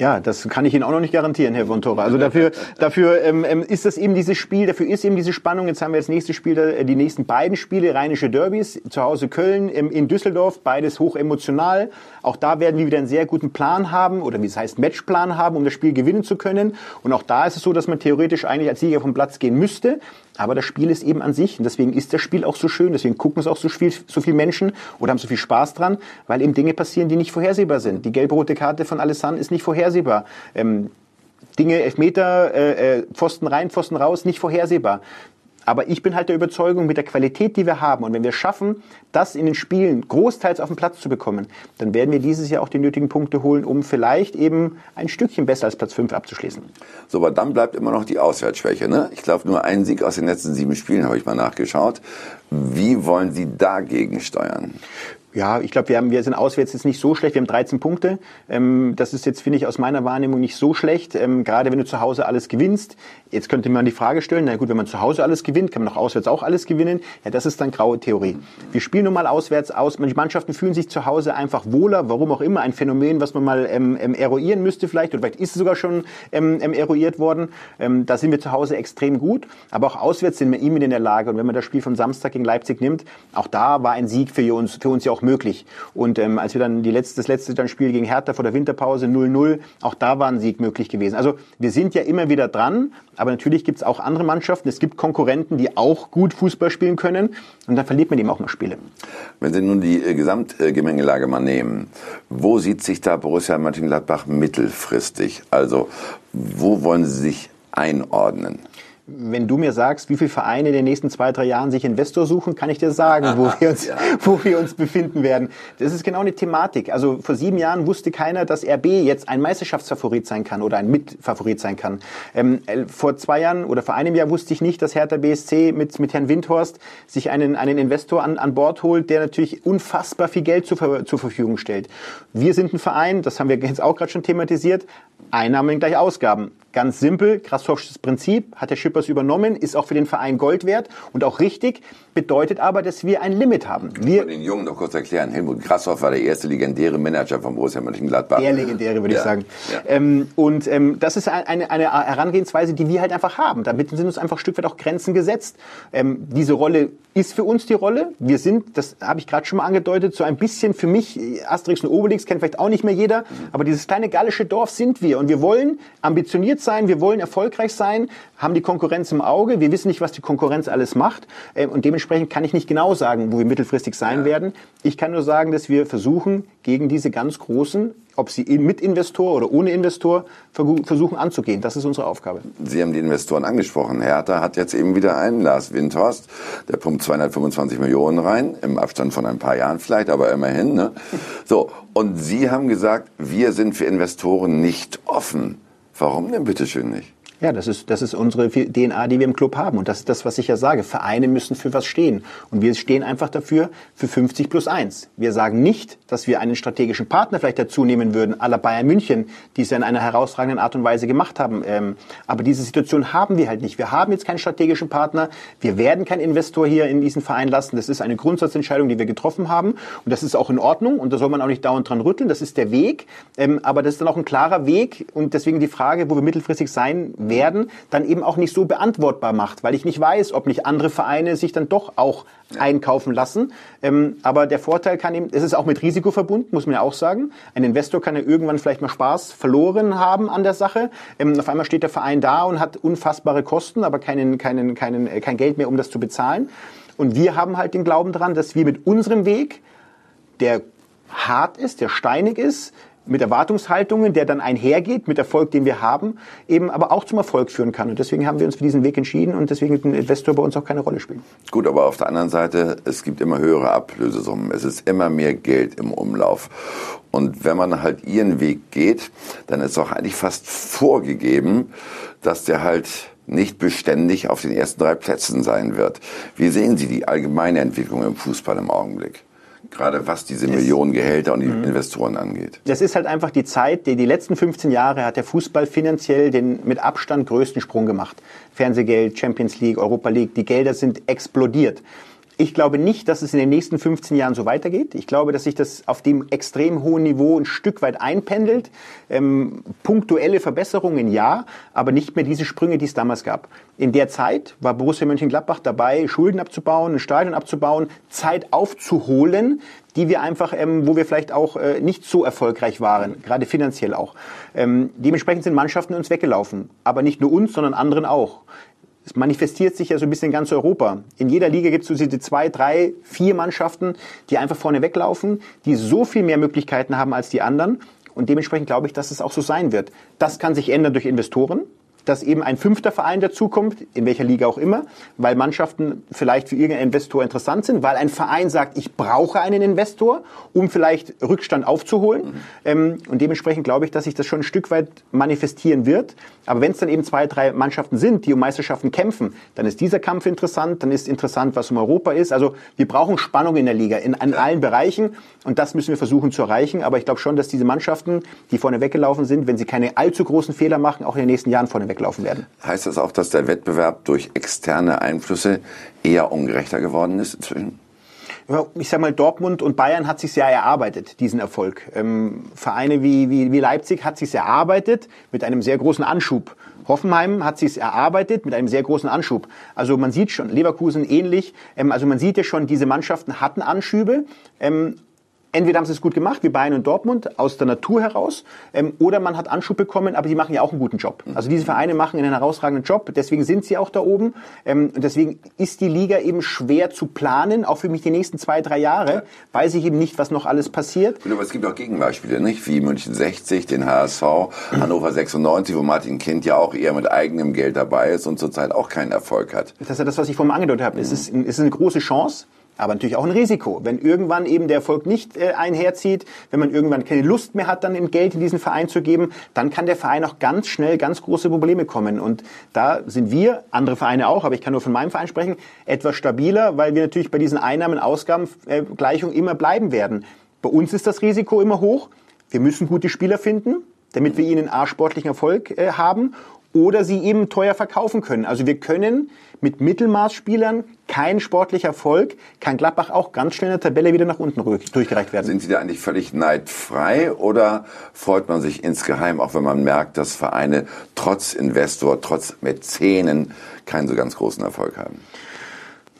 Ja, das kann ich Ihnen auch noch nicht garantieren, Herr von Torra. Also dafür, dafür ähm, ähm, ist das eben dieses Spiel, dafür ist eben diese Spannung. Jetzt haben wir das nächste Spiel, äh, die nächsten beiden Spiele, rheinische Derbys, zu Hause Köln, ähm, in Düsseldorf, beides hoch emotional. Auch da werden wir wieder einen sehr guten Plan haben oder wie es heißt Matchplan haben, um das Spiel gewinnen zu können. Und auch da ist es so, dass man theoretisch eigentlich als Sieger vom Platz gehen müsste. Aber das Spiel ist eben an sich und deswegen ist das Spiel auch so schön, deswegen gucken es auch so viel, so viel Menschen oder haben so viel Spaß dran, weil eben Dinge passieren, die nicht vorhersehbar sind. Die gelb-rote Karte von Alessandro ist nicht vorhersehbar. Ähm, Dinge, Elfmeter, äh, äh, Pfosten rein, Pfosten raus, nicht vorhersehbar. Aber ich bin halt der Überzeugung, mit der Qualität, die wir haben und wenn wir schaffen, das in den Spielen großteils auf den Platz zu bekommen, dann werden wir dieses Jahr auch die nötigen Punkte holen, um vielleicht eben ein Stückchen besser als Platz 5 abzuschließen. So, aber dann bleibt immer noch die Auswärtsschwäche. Ne? Ich glaube, nur ein Sieg aus den letzten sieben Spielen habe ich mal nachgeschaut. Wie wollen Sie dagegen steuern? Ja, ich glaube, wir, haben, wir sind auswärts jetzt nicht so schlecht. Wir haben 13 Punkte. Ähm, das ist jetzt, finde ich, aus meiner Wahrnehmung nicht so schlecht. Ähm, gerade wenn du zu Hause alles gewinnst. Jetzt könnte man die Frage stellen, na gut, wenn man zu Hause alles gewinnt, kann man auch auswärts auch alles gewinnen. Ja, das ist dann graue Theorie. Wir spielen nun mal auswärts aus. Manche Mannschaften fühlen sich zu Hause einfach wohler. Warum auch immer. Ein Phänomen, was man mal ähm, ähm, eruieren müsste vielleicht. Oder vielleicht ist es sogar schon ähm, ähm, eruiert worden. Ähm, da sind wir zu Hause extrem gut. Aber auch auswärts sind wir immer in der Lage. Und wenn man das Spiel von Samstag gegen Leipzig nimmt, auch da war ein Sieg für uns, für uns ja auch möglich. Und ähm, als wir dann die letzte, das letzte dann Spiel gegen Hertha vor der Winterpause 0-0, auch da war ein Sieg möglich gewesen. Also wir sind ja immer wieder dran, aber natürlich gibt es auch andere Mannschaften. Es gibt Konkurrenten, die auch gut Fußball spielen können und dann verliert man eben auch mal Spiele. Wenn Sie nun die äh, Gesamtgemengelage mal nehmen, wo sieht sich da Borussia Mönchengladbach mittelfristig? Also wo wollen Sie sich einordnen? Wenn du mir sagst, wie viele Vereine in den nächsten zwei, drei Jahren sich Investor suchen, kann ich dir sagen, wo wir uns, ja. wo wir uns befinden werden. Das ist genau eine Thematik. Also vor sieben Jahren wusste keiner, dass RB jetzt ein Meisterschaftsfavorit sein kann oder ein Mitfavorit sein kann. Ähm, äh, vor zwei Jahren oder vor einem Jahr wusste ich nicht, dass Hertha BSC mit, mit Herrn Windhorst sich einen, einen Investor an, an Bord holt, der natürlich unfassbar viel Geld zur, zur Verfügung stellt. Wir sind ein Verein, das haben wir jetzt auch gerade schon thematisiert, Einnahmen gleich Ausgaben. Ganz simpel, Krasowsches Prinzip hat der Schippers übernommen, ist auch für den Verein Gold wert und auch richtig, bedeutet aber, dass wir ein Limit haben. Wir den Jungen noch kurz erklären. Helmut Krassoff war der erste legendäre Manager von Borussia Mönchengladbach. Der legendäre, würde ja. ich sagen. Ja. Ähm, und ähm, das ist eine, eine Herangehensweise, die wir halt einfach haben. Damit sind uns einfach ein Stück weit auch Grenzen gesetzt. Ähm, diese Rolle ist für uns die Rolle. Wir sind, das habe ich gerade schon mal angedeutet, so ein bisschen für mich, Asterix und Obelix kennt vielleicht auch nicht mehr jeder, mhm. aber dieses kleine gallische Dorf sind wir und wir wollen ambitioniert sein, wir wollen erfolgreich sein, haben die Konkurrenz im Auge, wir wissen nicht, was die Konkurrenz alles macht äh, und dementsprechend kann ich nicht genau sagen, wo wir mittelfristig sein ja. werden. Ich kann nur sagen, dass wir versuchen, gegen diese ganz großen, ob sie mit Investor oder ohne Investor, versuchen anzugehen. Das ist unsere Aufgabe. Sie haben die Investoren angesprochen. Hertha hat jetzt eben wieder einen, Lars Windhorst, der pumpt 225 Millionen rein, im Abstand von ein paar Jahren vielleicht, aber immerhin. Ne? So, und Sie haben gesagt, wir sind für Investoren nicht offen. Warum denn bitteschön nicht? Ja, das ist, das ist unsere DNA, die wir im Club haben. Und das ist das, was ich ja sage. Vereine müssen für was stehen. Und wir stehen einfach dafür für 50 plus 1. Wir sagen nicht, dass wir einen strategischen Partner vielleicht dazu nehmen würden, à la Bayern München, die es ja in einer herausragenden Art und Weise gemacht haben. Ähm, aber diese Situation haben wir halt nicht. Wir haben jetzt keinen strategischen Partner. Wir werden keinen Investor hier in diesen Verein lassen. Das ist eine Grundsatzentscheidung, die wir getroffen haben. Und das ist auch in Ordnung. Und da soll man auch nicht dauernd dran rütteln. Das ist der Weg. Ähm, aber das ist dann auch ein klarer Weg. Und deswegen die Frage, wo wir mittelfristig sein dann eben auch nicht so beantwortbar macht, weil ich nicht weiß, ob nicht andere Vereine sich dann doch auch ja. einkaufen lassen. Ähm, aber der Vorteil kann eben, es ist auch mit Risiko verbunden, muss man ja auch sagen. Ein Investor kann ja irgendwann vielleicht mal Spaß verloren haben an der Sache. Ähm, auf einmal steht der Verein da und hat unfassbare Kosten, aber keinen, keinen, keinen, äh, kein Geld mehr, um das zu bezahlen. Und wir haben halt den Glauben daran, dass wir mit unserem Weg, der hart ist, der steinig ist, mit Erwartungshaltungen, der dann einhergeht mit Erfolg, den wir haben, eben aber auch zum Erfolg führen kann. Und deswegen haben wir uns für diesen Weg entschieden und deswegen wird ein Investor bei uns auch keine Rolle spielen. Gut, aber auf der anderen Seite, es gibt immer höhere Ablösesummen. Es ist immer mehr Geld im Umlauf. Und wenn man halt ihren Weg geht, dann ist auch eigentlich fast vorgegeben, dass der halt nicht beständig auf den ersten drei Plätzen sein wird. Wie sehen Sie die allgemeine Entwicklung im Fußball im Augenblick? Gerade was diese Millionen Gehälter und die mhm. Investoren angeht. Das ist halt einfach die Zeit, die, die letzten 15 Jahre hat der Fußball finanziell den mit Abstand größten Sprung gemacht. Fernsehgeld, Champions League, Europa League, die Gelder sind explodiert. Ich glaube nicht, dass es in den nächsten 15 Jahren so weitergeht. Ich glaube, dass sich das auf dem extrem hohen Niveau ein Stück weit einpendelt. Ähm, punktuelle Verbesserungen ja, aber nicht mehr diese Sprünge, die es damals gab. In der Zeit war Borussia Mönchengladbach dabei, Schulden abzubauen, ein Stadion abzubauen, Zeit aufzuholen, die wir einfach, ähm, wo wir vielleicht auch äh, nicht so erfolgreich waren, gerade finanziell auch. Ähm, dementsprechend sind Mannschaften uns weggelaufen, aber nicht nur uns, sondern anderen auch. Es manifestiert sich ja so ein bisschen in ganz Europa. In jeder Liga gibt es so diese zwei, drei, vier Mannschaften, die einfach vorne weglaufen, die so viel mehr Möglichkeiten haben als die anderen. Und dementsprechend glaube ich, dass es auch so sein wird. Das kann sich ändern durch Investoren dass eben ein fünfter Verein dazukommt, in welcher Liga auch immer, weil Mannschaften vielleicht für irgendeinen Investor interessant sind, weil ein Verein sagt, ich brauche einen Investor, um vielleicht Rückstand aufzuholen. Mhm. Ähm, und dementsprechend glaube ich, dass sich das schon ein Stück weit manifestieren wird. Aber wenn es dann eben zwei, drei Mannschaften sind, die um Meisterschaften kämpfen, dann ist dieser Kampf interessant, dann ist interessant, was um Europa ist. Also wir brauchen Spannung in der Liga, in, in allen Bereichen. Und das müssen wir versuchen zu erreichen. Aber ich glaube schon, dass diese Mannschaften, die vorne weggelaufen sind, wenn sie keine allzu großen Fehler machen, auch in den nächsten Jahren vorne weglaufen werden. Heißt das auch, dass der Wettbewerb durch externe Einflüsse eher ungerechter geworden ist inzwischen? ich sag mal, Dortmund und Bayern hat sich sehr erarbeitet, diesen Erfolg. Ähm, Vereine wie, wie, wie Leipzig hat sich erarbeitet mit einem sehr großen Anschub. Hoffenheim hat sich erarbeitet mit einem sehr großen Anschub. Also man sieht schon, Leverkusen ähnlich. Ähm, also man sieht ja schon, diese Mannschaften hatten Anschübe. Ähm, entweder haben sie es gut gemacht, wie Bayern und Dortmund, aus der Natur heraus, ähm, oder man hat Anschub bekommen, aber die machen ja auch einen guten Job. Also diese Vereine machen einen herausragenden Job, deswegen sind sie auch da oben. Ähm, und deswegen ist die Liga eben schwer zu planen, auch für mich die nächsten zwei, drei Jahre, weiß ich eben nicht, was noch alles passiert. Aber es gibt auch Gegenbeispiele, nicht? Wie München 60, den HSV, Hannover 96, wo Martin Kind ja auch eher mit eigenem Geld dabei ist und zurzeit auch keinen Erfolg hat. Das ist ja das, was ich vorhin angedeutet habe. Mhm. Es, ist, es ist eine große Chance aber natürlich auch ein Risiko. Wenn irgendwann eben der Erfolg nicht äh, einherzieht, wenn man irgendwann keine Lust mehr hat, dann im Geld in diesen Verein zu geben, dann kann der Verein auch ganz schnell ganz große Probleme kommen. Und da sind wir, andere Vereine auch, aber ich kann nur von meinem Verein sprechen, etwas stabiler, weil wir natürlich bei diesen Einnahmen-Ausgaben-Gleichungen immer bleiben werden. Bei uns ist das Risiko immer hoch. Wir müssen gute Spieler finden, damit wir ihnen A, sportlichen Erfolg äh, haben oder sie eben teuer verkaufen können. Also wir können mit Mittelmaßspielern kein sportlicher Erfolg, kann Gladbach auch ganz schnell in der Tabelle wieder nach unten durchgereicht werden. Sind Sie da eigentlich völlig neidfrei oder freut man sich insgeheim, auch wenn man merkt, dass Vereine trotz Investor, trotz Mäzenen keinen so ganz großen Erfolg haben?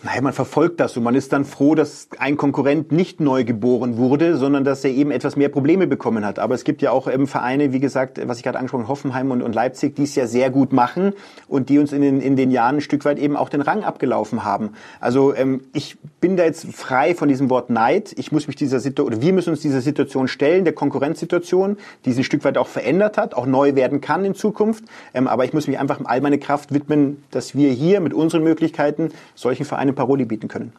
Naja, man verfolgt das und man ist dann froh, dass ein Konkurrent nicht neu geboren wurde, sondern dass er eben etwas mehr Probleme bekommen hat. Aber es gibt ja auch eben Vereine, wie gesagt, was ich gerade angesprochen Hoffenheim und, und Leipzig, die es ja sehr gut machen und die uns in den, in den Jahren ein Stück weit eben auch den Rang abgelaufen haben. Also ähm, ich bin da jetzt frei von diesem Wort Neid. Ich muss mich dieser Situation, oder wir müssen uns dieser Situation stellen, der Konkurrenzsituation, die sich ein Stück weit auch verändert hat, auch neu werden kann in Zukunft. Ähm, aber ich muss mich einfach all meine Kraft widmen, dass wir hier mit unseren Möglichkeiten solchen Vereinen Paroli bieten können.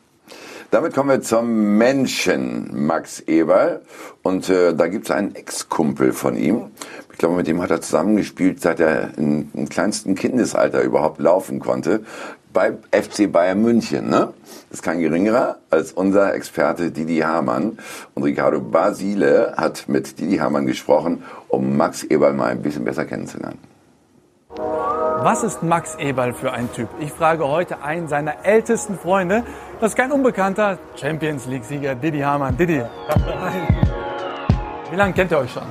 Damit kommen wir zum Menschen Max Eberl. Und äh, da gibt es einen Ex-Kumpel von ihm. Ich glaube, mit dem hat er zusammengespielt, seit er im, kleinsten Kindesalter überhaupt laufen konnte. Bei FC Bayern München. Ne? Das ist kein geringerer als unser Experte Didi Hamann. Und Ricardo Basile hat mit Didi Hamann gesprochen, um Max Eberl mal ein bisschen besser kennenzulernen. Was ist Max Eberl für ein Typ? Ich frage heute einen seiner ältesten Freunde. Das ist kein Unbekannter, Champions League-Sieger Didi Hamann. Didi, wie lange kennt ihr euch schon?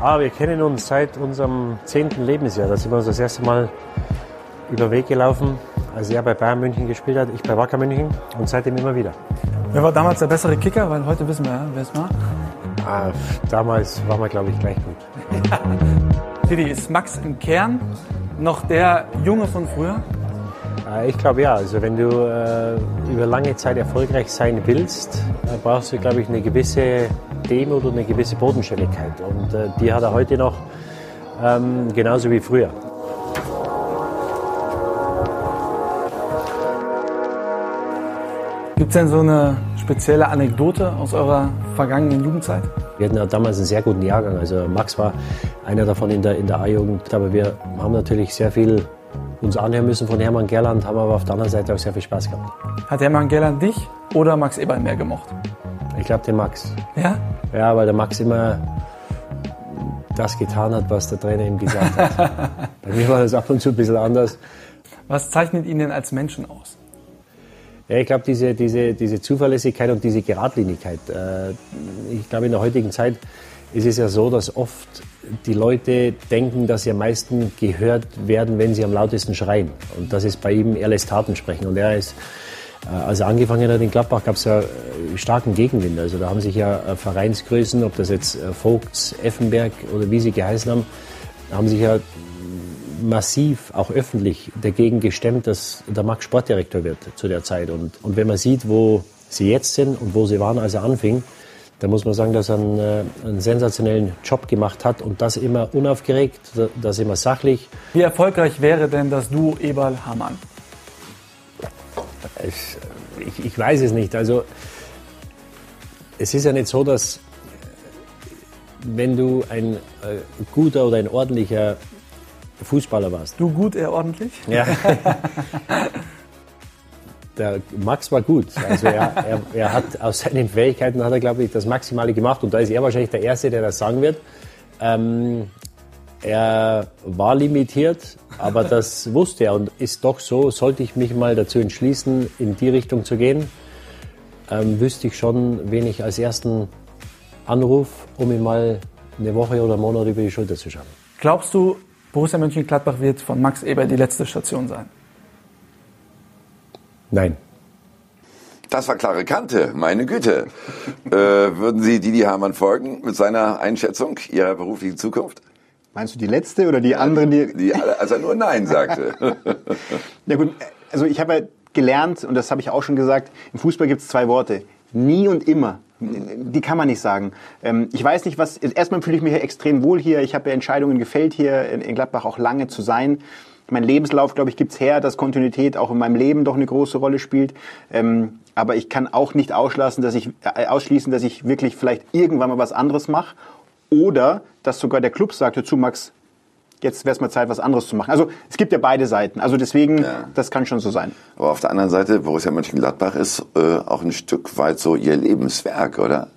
Ah, wir kennen uns seit unserem zehnten Lebensjahr. Da sind wir uns das erste Mal über Weg gelaufen, als er bei Bayern München gespielt hat, ich bei Wacker München und seitdem immer wieder. Wer war damals der bessere Kicker? Weil heute wissen wir wer es war. Ah, damals waren wir, glaube ich, gleich gut. Didi, ist Max im Kern noch der Junge von früher? Äh, ich glaube ja. Also wenn du äh, über lange Zeit erfolgreich sein willst, äh, brauchst du, glaube ich, eine gewisse Demut und eine gewisse Bodenständigkeit. Und äh, die hat er heute noch ähm, genauso wie früher. Gibt es denn so eine spezielle Anekdote aus eurer vergangenen Jugendzeit? Wir hatten ja damals einen sehr guten Jahrgang. Also Max war einer davon in der, in der A-Jugend. Aber wir haben natürlich sehr viel uns anhören müssen von Hermann Gerland, haben aber auf der anderen Seite auch sehr viel Spaß gehabt. Hat Hermann Gerland dich oder Max Eberl mehr gemocht? Ich glaube den Max. Ja? Ja, weil der Max immer das getan hat, was der Trainer ihm gesagt hat. Bei mir war das ab und zu ein bisschen anders. Was zeichnet ihn denn als Menschen aus? Ja, ich glaube, diese, diese, diese Zuverlässigkeit und diese Geradlinigkeit. Äh, ich glaube, in der heutigen Zeit ist es ja so, dass oft die Leute denken, dass sie am meisten gehört werden, wenn sie am lautesten schreien. Und das ist bei ihm, er lässt Taten sprechen. Und er ist, äh, als er angefangen hat in Gladbach, gab es ja äh, starken Gegenwind. Also da haben sich ja Vereinsgrößen, ob das jetzt Vogts, Effenberg oder wie sie geheißen haben, haben sich ja massiv, auch öffentlich, dagegen gestemmt, dass der Max Sportdirektor wird zu der Zeit. Und, und wenn man sieht, wo sie jetzt sind und wo sie waren, als er anfing, da muss man sagen, dass er einen, äh, einen, sensationellen Job gemacht hat und das immer unaufgeregt, das immer sachlich. Wie erfolgreich wäre denn das Duo Eberl-Hamann? Ich, ich, ich, weiß es nicht. Also es ist ja nicht so, dass wenn du ein äh, guter oder ein ordentlicher Fußballer warst. Du gut, er ordentlich? Ja. der Max war gut. Also er, er, er, hat aus seinen Fähigkeiten hat er, glaube ich, das Maximale gemacht. Und da ist er wahrscheinlich der Erste, der das sagen wird. Ähm, er war limitiert, aber das wusste er und ist doch so, sollte ich mich mal dazu entschließen, in die Richtung zu gehen, ähm, wüsste ich schon, wen ich als ersten anruf, um ihn mal eine Woche oder einen Monat über die Schulter zu schauen. Glaubst du, Borussia Mönchengladbach wird von Max Eber die letzte Station sein? Nein. Das war klare Kante, meine Güte. äh, würden Sie Didi Hamann folgen mit seiner Einschätzung Ihrer beruflichen Zukunft? Meinst du die letzte oder die anderen? Die, die als er nur Nein sagte. ja gut, also ich habe ja gelernt, und das habe ich auch schon gesagt, im Fußball gibt es zwei Worte. Nie und immer. Die kann man nicht sagen. Ähm, ich weiß nicht, was. Erstmal fühle ich mich extrem wohl hier. Ich habe ja Entscheidungen gefällt, hier in Gladbach auch lange zu sein mein Lebenslauf, glaube ich, gibt's her, dass Kontinuität auch in meinem Leben doch eine große Rolle spielt. Ähm, aber ich kann auch nicht ausschließen, dass ich, äh, ausschließen, dass ich wirklich vielleicht irgendwann mal was anderes mache. Oder dass sogar der Club sagt, hör zu, Max, jetzt wäre es mal Zeit, was anderes zu machen. Also es gibt ja beide Seiten. Also deswegen, ja. das kann schon so sein. Aber auf der anderen Seite, Borussia Mönchengladbach ist äh, auch ein Stück weit so ihr Lebenswerk, oder?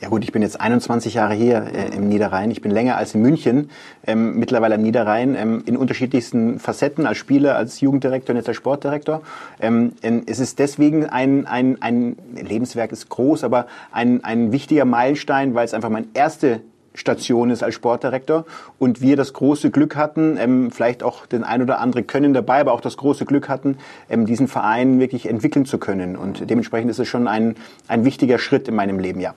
Ja gut, ich bin jetzt 21 Jahre hier äh, im Niederrhein. Ich bin länger als in München, ähm, mittlerweile im Niederrhein, ähm, in unterschiedlichsten Facetten, als Spieler, als Jugenddirektor und jetzt als Sportdirektor. Ähm, es ist deswegen ein, ein, ein Lebenswerk ist groß, aber ein, ein wichtiger Meilenstein, weil es einfach mein erste Station ist als Sportdirektor und wir das große Glück hatten, ähm, vielleicht auch den ein oder andere Können dabei, aber auch das große Glück hatten, ähm, diesen Verein wirklich entwickeln zu können. Und dementsprechend ist es schon ein, ein wichtiger Schritt in meinem Leben, ja.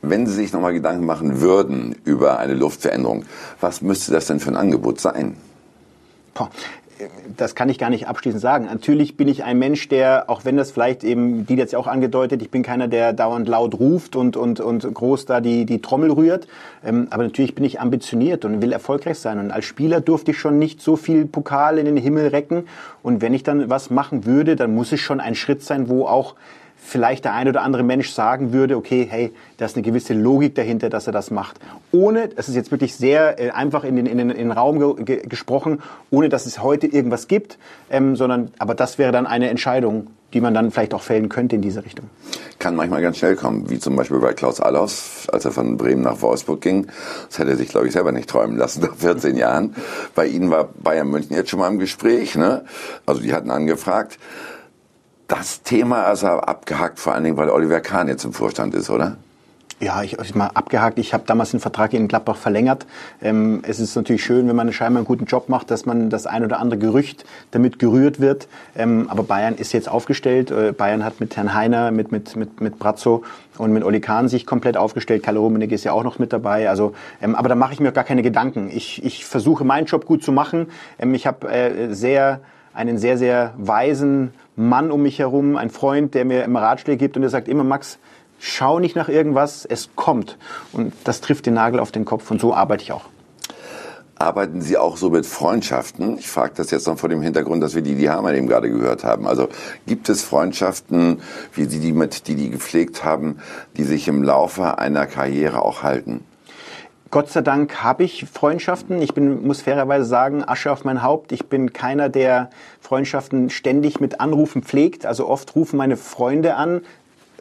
Wenn Sie sich nochmal Gedanken machen würden über eine Luftveränderung, was müsste das denn für ein Angebot sein? Boah, das kann ich gar nicht abschließend sagen. Natürlich bin ich ein Mensch, der, auch wenn das vielleicht eben, die jetzt ja auch angedeutet, ich bin keiner, der dauernd laut ruft und, und, und groß da die, die Trommel rührt. Ähm, aber natürlich bin ich ambitioniert und will erfolgreich sein. Und als Spieler durfte ich schon nicht so viel Pokal in den Himmel recken. Und wenn ich dann was machen würde, dann muss es schon ein Schritt sein, wo auch vielleicht der ein oder andere Mensch sagen würde, okay, hey, da ist eine gewisse Logik dahinter, dass er das macht. Ohne, das ist jetzt wirklich sehr äh, einfach in den, in den, in den Raum ge gesprochen, ohne dass es heute irgendwas gibt, ähm, sondern, aber das wäre dann eine Entscheidung, die man dann vielleicht auch fällen könnte in diese Richtung. Kann manchmal ganz schnell kommen, wie zum Beispiel bei Klaus Allofs, als er von Bremen nach Wolfsburg ging. Das hätte er sich, glaube ich, selber nicht träumen lassen nach 14 Jahren. Bei Ihnen war Bayern München jetzt schon mal im Gespräch, ne? Also die hatten angefragt. Das Thema aber abgehakt, vor allen Dingen, weil Oliver Kahn jetzt im Vorstand ist, oder? Ja, ich, ich mal abgehakt. Ich habe damals den Vertrag in Gladbach verlängert. Ähm, es ist natürlich schön, wenn man scheinbar einen guten Job macht, dass man das ein oder andere Gerücht damit gerührt wird. Ähm, aber Bayern ist jetzt aufgestellt. Äh, Bayern hat mit Herrn Heiner, mit mit mit mit Brazzo und mit Oli Kahn sich komplett aufgestellt. Kalle Rummenigge ist ja auch noch mit dabei. Also, ähm, aber da mache ich mir gar keine Gedanken. Ich, ich versuche meinen Job gut zu machen. Ähm, ich habe äh, sehr einen sehr sehr weisen Mann um mich herum, ein Freund, der mir immer Ratschläge gibt und der sagt immer Max schau nicht nach irgendwas, es kommt. Und das trifft den Nagel auf den Kopf und so arbeite ich auch. Arbeiten Sie auch so mit Freundschaften? Ich frage das jetzt noch vor dem Hintergrund, dass wir die, die eben gerade gehört haben. Also gibt es Freundschaften, wie Sie die mit, die die gepflegt haben, die sich im Laufe einer Karriere auch halten? Gott sei Dank habe ich Freundschaften. Ich bin, muss fairerweise sagen, Asche auf mein Haupt. Ich bin keiner, der Freundschaften ständig mit Anrufen pflegt. Also oft rufen meine Freunde an,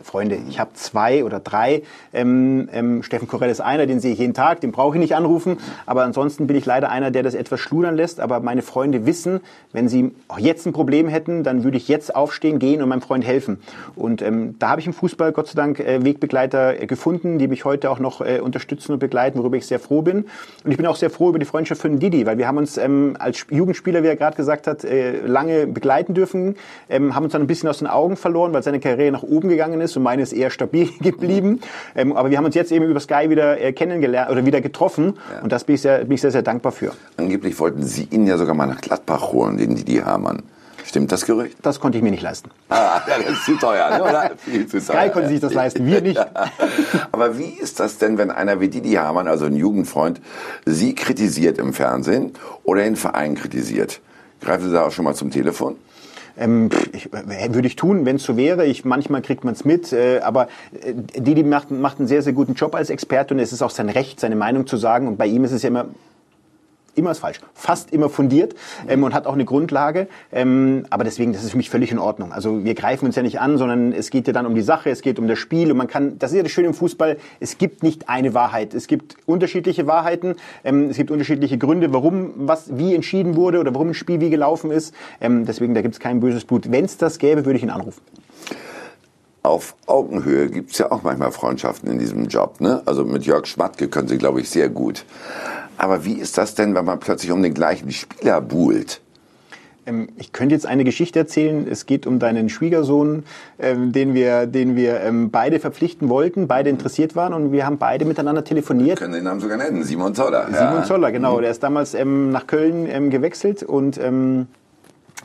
Freunde, ich habe zwei oder drei. Ähm, ähm, Steffen Korell ist einer, den sehe ich jeden Tag, den brauche ich nicht anrufen. Aber ansonsten bin ich leider einer, der das etwas schludern lässt. Aber meine Freunde wissen, wenn sie auch jetzt ein Problem hätten, dann würde ich jetzt aufstehen, gehen und meinem Freund helfen. Und ähm, da habe ich im Fußball Gott sei Dank äh, Wegbegleiter äh, gefunden, die mich heute auch noch äh, unterstützen und begleiten, worüber ich sehr froh bin. Und ich bin auch sehr froh über die Freundschaft von Didi, weil wir haben uns ähm, als Jugendspieler, wie er gerade gesagt hat, äh, lange begleiten dürfen, ähm, haben uns dann ein bisschen aus den Augen verloren, weil seine Karriere nach oben gegangen ist ist und meine ist eher stabil geblieben. Ähm, aber wir haben uns jetzt eben über Sky wieder äh, kennengelernt oder wieder getroffen ja. und das bin ich, sehr, bin ich sehr, sehr dankbar für. Angeblich wollten Sie ihn ja sogar mal nach Gladbach holen, den Didi Hamann. Stimmt das Gerücht? Das konnte ich mir nicht leisten. Ah, das ist zu teuer, ne? oder? Viel zu teuer. Sky konnte sich das leisten, wir nicht. Aber wie ist das denn, wenn einer wie Didi Hamann, also ein Jugendfreund, Sie kritisiert im Fernsehen oder den Verein kritisiert? Greifen Sie da auch schon mal zum Telefon? Ähm, ich, äh, würde ich tun, wenn es so wäre. Ich, manchmal kriegt man es mit, äh, aber äh, Didi macht, macht einen sehr, sehr guten Job als Experte und es ist auch sein Recht, seine Meinung zu sagen. Und bei ihm ist es ja immer immer ist falsch, fast immer fundiert ähm, und hat auch eine Grundlage. Ähm, aber deswegen, das ist für mich völlig in Ordnung. Also wir greifen uns ja nicht an, sondern es geht ja dann um die Sache, es geht um das Spiel und man kann, das ist ja das Schöne im Fußball, es gibt nicht eine Wahrheit. Es gibt unterschiedliche Wahrheiten, ähm, es gibt unterschiedliche Gründe, warum was wie entschieden wurde oder warum ein Spiel wie gelaufen ist. Ähm, deswegen, da gibt es kein böses Blut. Wenn es das gäbe, würde ich ihn anrufen auf Augenhöhe gibt's ja auch manchmal Freundschaften in diesem Job. Ne? Also mit Jörg Schmatke können Sie, glaube ich, sehr gut. Aber wie ist das denn, wenn man plötzlich um den gleichen Spieler buhlt? Ähm, ich könnte jetzt eine Geschichte erzählen. Es geht um deinen Schwiegersohn, ähm, den wir, den wir ähm, beide verpflichten wollten, beide interessiert waren und wir haben beide miteinander telefoniert. Wir können den Namen sogar nennen, Simon Zoller. Simon ja. Zoller, genau. Mhm. Der ist damals nach Köln gewechselt und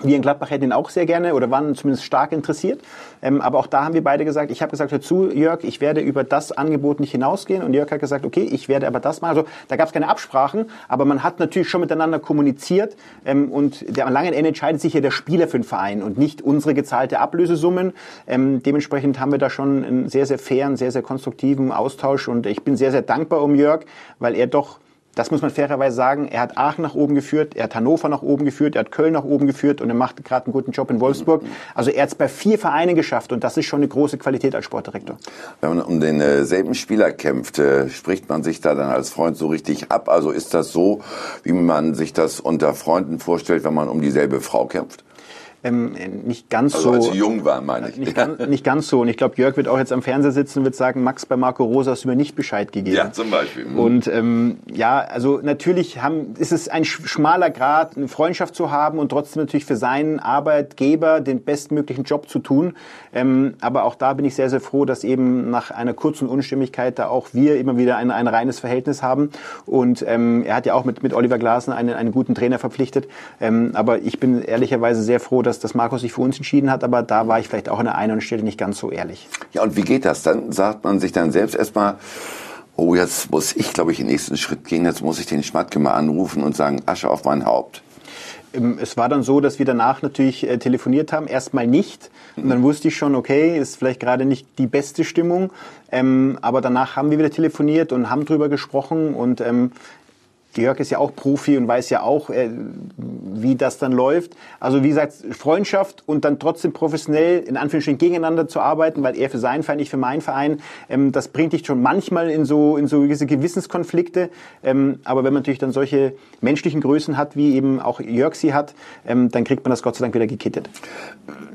wir in Gladbach hätten ihn auch sehr gerne oder waren zumindest stark interessiert. Ähm, aber auch da haben wir beide gesagt, ich habe gesagt, hör zu, Jörg, ich werde über das Angebot nicht hinausgehen. Und Jörg hat gesagt, okay, ich werde aber das machen. Also da gab es keine Absprachen, aber man hat natürlich schon miteinander kommuniziert. Ähm, und der, am langen Ende entscheidet sich ja der Spieler für den Verein und nicht unsere gezahlte Ablösesummen. Ähm, dementsprechend haben wir da schon einen sehr, sehr fairen, sehr, sehr konstruktiven Austausch. Und ich bin sehr, sehr dankbar um Jörg, weil er doch das muss man fairerweise sagen. Er hat Aachen nach oben geführt, er hat Hannover nach oben geführt, er hat Köln nach oben geführt und er macht gerade einen guten Job in Wolfsburg. Also er hat es bei vier Vereinen geschafft und das ist schon eine große Qualität als Sportdirektor. Wenn man um denselben äh, Spieler kämpft, äh, spricht man sich da dann als Freund so richtig ab? Also ist das so, wie man sich das unter Freunden vorstellt, wenn man um dieselbe Frau kämpft? Ähm, nicht ganz also so. Als Sie jung waren, meine ich. Nicht, ganz, nicht ganz so. Und ich glaube, Jörg wird auch jetzt am Fernseher sitzen und wird sagen, Max, bei Marco Rosa hast du mir nicht Bescheid gegeben. Ja, zum Beispiel. Mhm. Und ähm, ja, also natürlich haben, ist es ein schmaler Grad, eine Freundschaft zu haben und trotzdem natürlich für seinen Arbeitgeber den bestmöglichen Job zu tun. Ähm, aber auch da bin ich sehr, sehr froh, dass eben nach einer kurzen Unstimmigkeit da auch wir immer wieder ein, ein reines Verhältnis haben. Und ähm, er hat ja auch mit, mit Oliver Glasner einen, einen guten Trainer verpflichtet. Ähm, aber ich bin ehrlicherweise sehr froh, dass, dass Markus sich für uns entschieden hat. Aber da war ich vielleicht auch an der einen Stelle nicht ganz so ehrlich. Ja, und wie geht das? Dann sagt man sich dann selbst erstmal, oh, jetzt muss ich, glaube ich, den nächsten Schritt gehen. Jetzt muss ich den Schmatke mal anrufen und sagen, Asche auf mein Haupt Ähm, es war dann so, dass wir danach natürlich äh, telefoniert haben. Erstmal nicht. Und dann wusste ich schon, okay, ist vielleicht gerade nicht die beste Stimmung. Ähm, aber danach haben wir wieder telefoniert und haben drüber gesprochen. Und ähm, Jörg ist ja auch Profi und weiß ja auch, äh, wie das dann läuft. Also wie gesagt, Freundschaft und dann trotzdem professionell in Anführungsstrichen gegeneinander zu arbeiten, weil er für seinen Verein, ich für meinen Verein, ähm, das bringt dich schon manchmal in so in so gewisse Gewissenskonflikte. Ähm, aber wenn man natürlich dann solche menschlichen Größen hat, wie eben auch Jörg sie hat, ähm, dann kriegt man das Gott sei Dank wieder gekittet.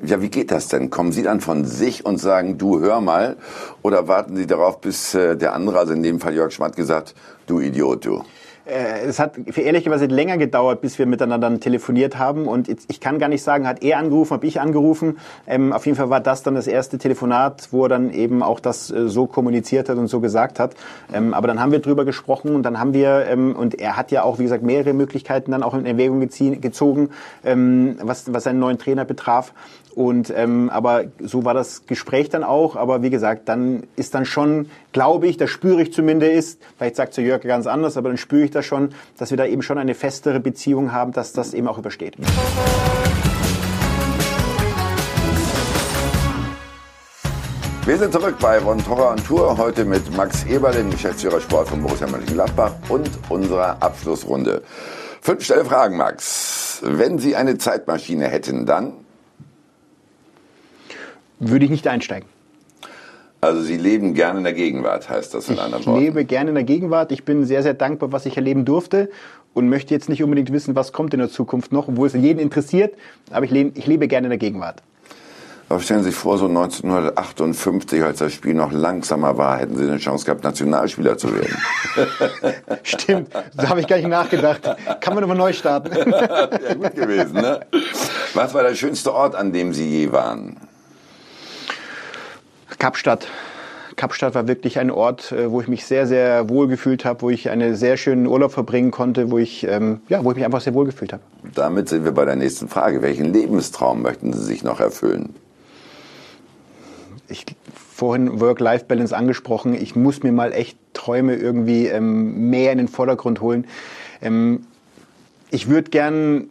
Ja, wie geht das denn? Kommen Sie dann von sich und sagen, du hör mal, oder warten Sie darauf, bis äh, der andere, also in dem Fall Jörg Schmatt, gesagt, du Idiot, du? Äh, es hat ehrlicherweise länger gedauert, bis wir miteinander telefoniert haben. Und ich kann gar nicht sagen, hat er angerufen, habe ich angerufen. Ähm, auf jeden Fall war das dann das erste Telefonat, wo er dann eben auch das äh, so kommuniziert hat und so gesagt hat. Ähm, aber dann haben wir drüber gesprochen und dann haben wir, ähm, und er hat ja auch, wie gesagt, mehrere Möglichkeiten dann auch in Erwägung gezogen, ähm, was, was seinen neuen Trainer betraf. Und ähm, aber so war das Gespräch dann auch. Aber wie gesagt, dann ist dann schon, glaube ich, das spüre ich zumindest, vielleicht sagt zu Jörg ganz anders, aber dann spüre ich das schon, dass wir da eben schon eine festere Beziehung haben, dass das eben auch übersteht. Wir sind zurück bei Von Torra und Tour, heute mit Max Eber, dem Geschäftsführer Sport von Borussia Mönchengladbach und unserer Abschlussrunde. Fünf schnelle Fragen, Max. Wenn Sie eine Zeitmaschine hätten, dann? Würde ich nicht einsteigen. Also Sie leben gerne in der Gegenwart, heißt das in anderen Worten? Ich lebe gerne in der Gegenwart. Ich bin sehr, sehr dankbar, was ich erleben durfte und möchte jetzt nicht unbedingt wissen, was kommt in der Zukunft noch, obwohl es jeden interessiert. Aber ich lebe, ich lebe gerne in der Gegenwart. Aber stellen Sie sich vor, so 1958, als das Spiel noch langsamer war, hätten Sie eine Chance gehabt, Nationalspieler zu werden. Stimmt, da habe ich gar nicht nachgedacht. Kann man nochmal neu starten. ja, gut gewesen, ne? Was war der schönste Ort, an dem Sie je waren? Kapstadt. Kapstadt war wirklich ein Ort, äh, wo ich mich sehr, sehr wohl gefühlt habe, wo ich einen sehr schönen Urlaub verbringen konnte, wo ich, ähm, ja, wo ich mich einfach sehr wohl gefühlt habe. Damit sind wir bei der nächsten Frage. Welchen Lebenstraum möchten Sie sich noch erfüllen? Ich vorhin Work-Life-Balance angesprochen. Ich muss mir mal echt Träume irgendwie ähm, mehr in den Vordergrund holen. Ähm, ich würde gern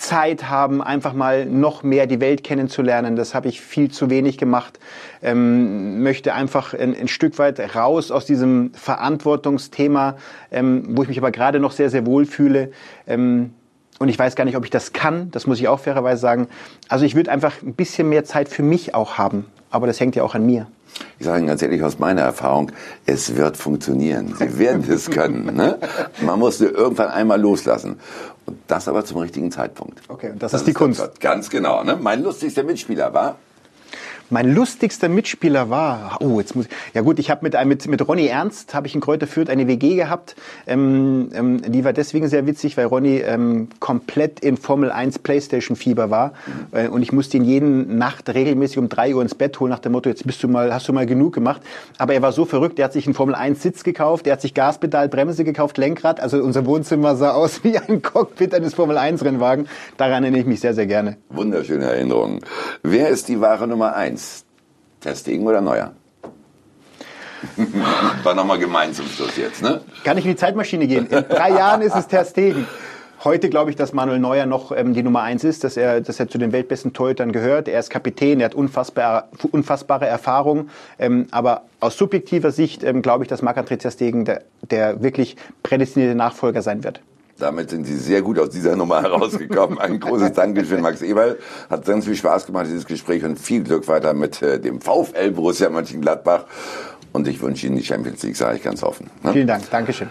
Zeit haben, einfach mal noch mehr die Welt kennenzulernen. Das habe ich viel zu wenig gemacht. Ähm, möchte einfach ein, ein, Stück weit raus aus diesem Verantwortungsthema, ähm, wo ich mich aber gerade noch sehr, sehr wohl fühle. Ähm, und ich weiß gar nicht, ob ich das kann. Das muss ich auch fairerweise sagen. Also ich würde einfach ein bisschen mehr Zeit für mich auch haben. Aber das hängt ja auch an mir. Ich sage Ihnen ganz ehrlich aus meiner Erfahrung, es wird funktionieren. Sie werden es können. Ne? Man muss irgendwann einmal loslassen. Und das aber zum richtigen Zeitpunkt. Okay, und das, das ist die Kunst. Ganz genau. Ne? Mein lustigster Mitspieler war mein lustigster Mitspieler war, oh, jetzt muss ich, ja gut, ich habe mit, mit, mit Ronny Ernst, habe ich in Kräuter Fürth eine WG gehabt. Ähm, ähm, die war deswegen sehr witzig, weil Ronny ähm, komplett in Formel 1 Playstation-Fieber war. Äh, und ich musste ihn jeden Nacht regelmäßig um drei Uhr ins Bett holen, nach dem Motto, jetzt bist du mal, hast du mal genug gemacht. Aber er war so verrückt, er hat sich einen Formel 1 Sitz gekauft, er hat sich Gaspedal, Bremse gekauft, Lenkrad. Also unser Wohnzimmer sah aus wie ein Cockpit eines Formel 1 Rennwagen. Daran erinnere ich mich sehr, sehr gerne. Wunderschöne Erinnerungen. Wer ist die wahre Nummer 1? Testegen oder Neuer? War nochmal gemein zum Schluss jetzt, ne? Kann ich in die Zeitmaschine gehen? In drei Jahren ist es Terstegen. Heute glaube ich, dass Manuel Neuer noch ähm, die Nummer eins ist, dass er, dass er zu den weltbesten Torhütern gehört. Er ist Kapitän, er hat unfassbar, unfassbare Erfahrung. Ähm, aber aus subjektiver Sicht ähm, glaube ich, dass Marc-André Terstegen der, der wirklich prädestinierte Nachfolger sein wird. Damit sind Sie sehr gut aus dieser Nummer herausgekommen. Ein großes Dankeschön, Max Eberl. Hat ganz viel Spaß gemacht, dieses Gespräch und viel Glück weiter mit äh, dem VfL Borussia Mönchengladbach. Und ich wünsche Ihnen die Champions League, sage ich ganz offen. Ne? Vielen Dank. Dankeschön.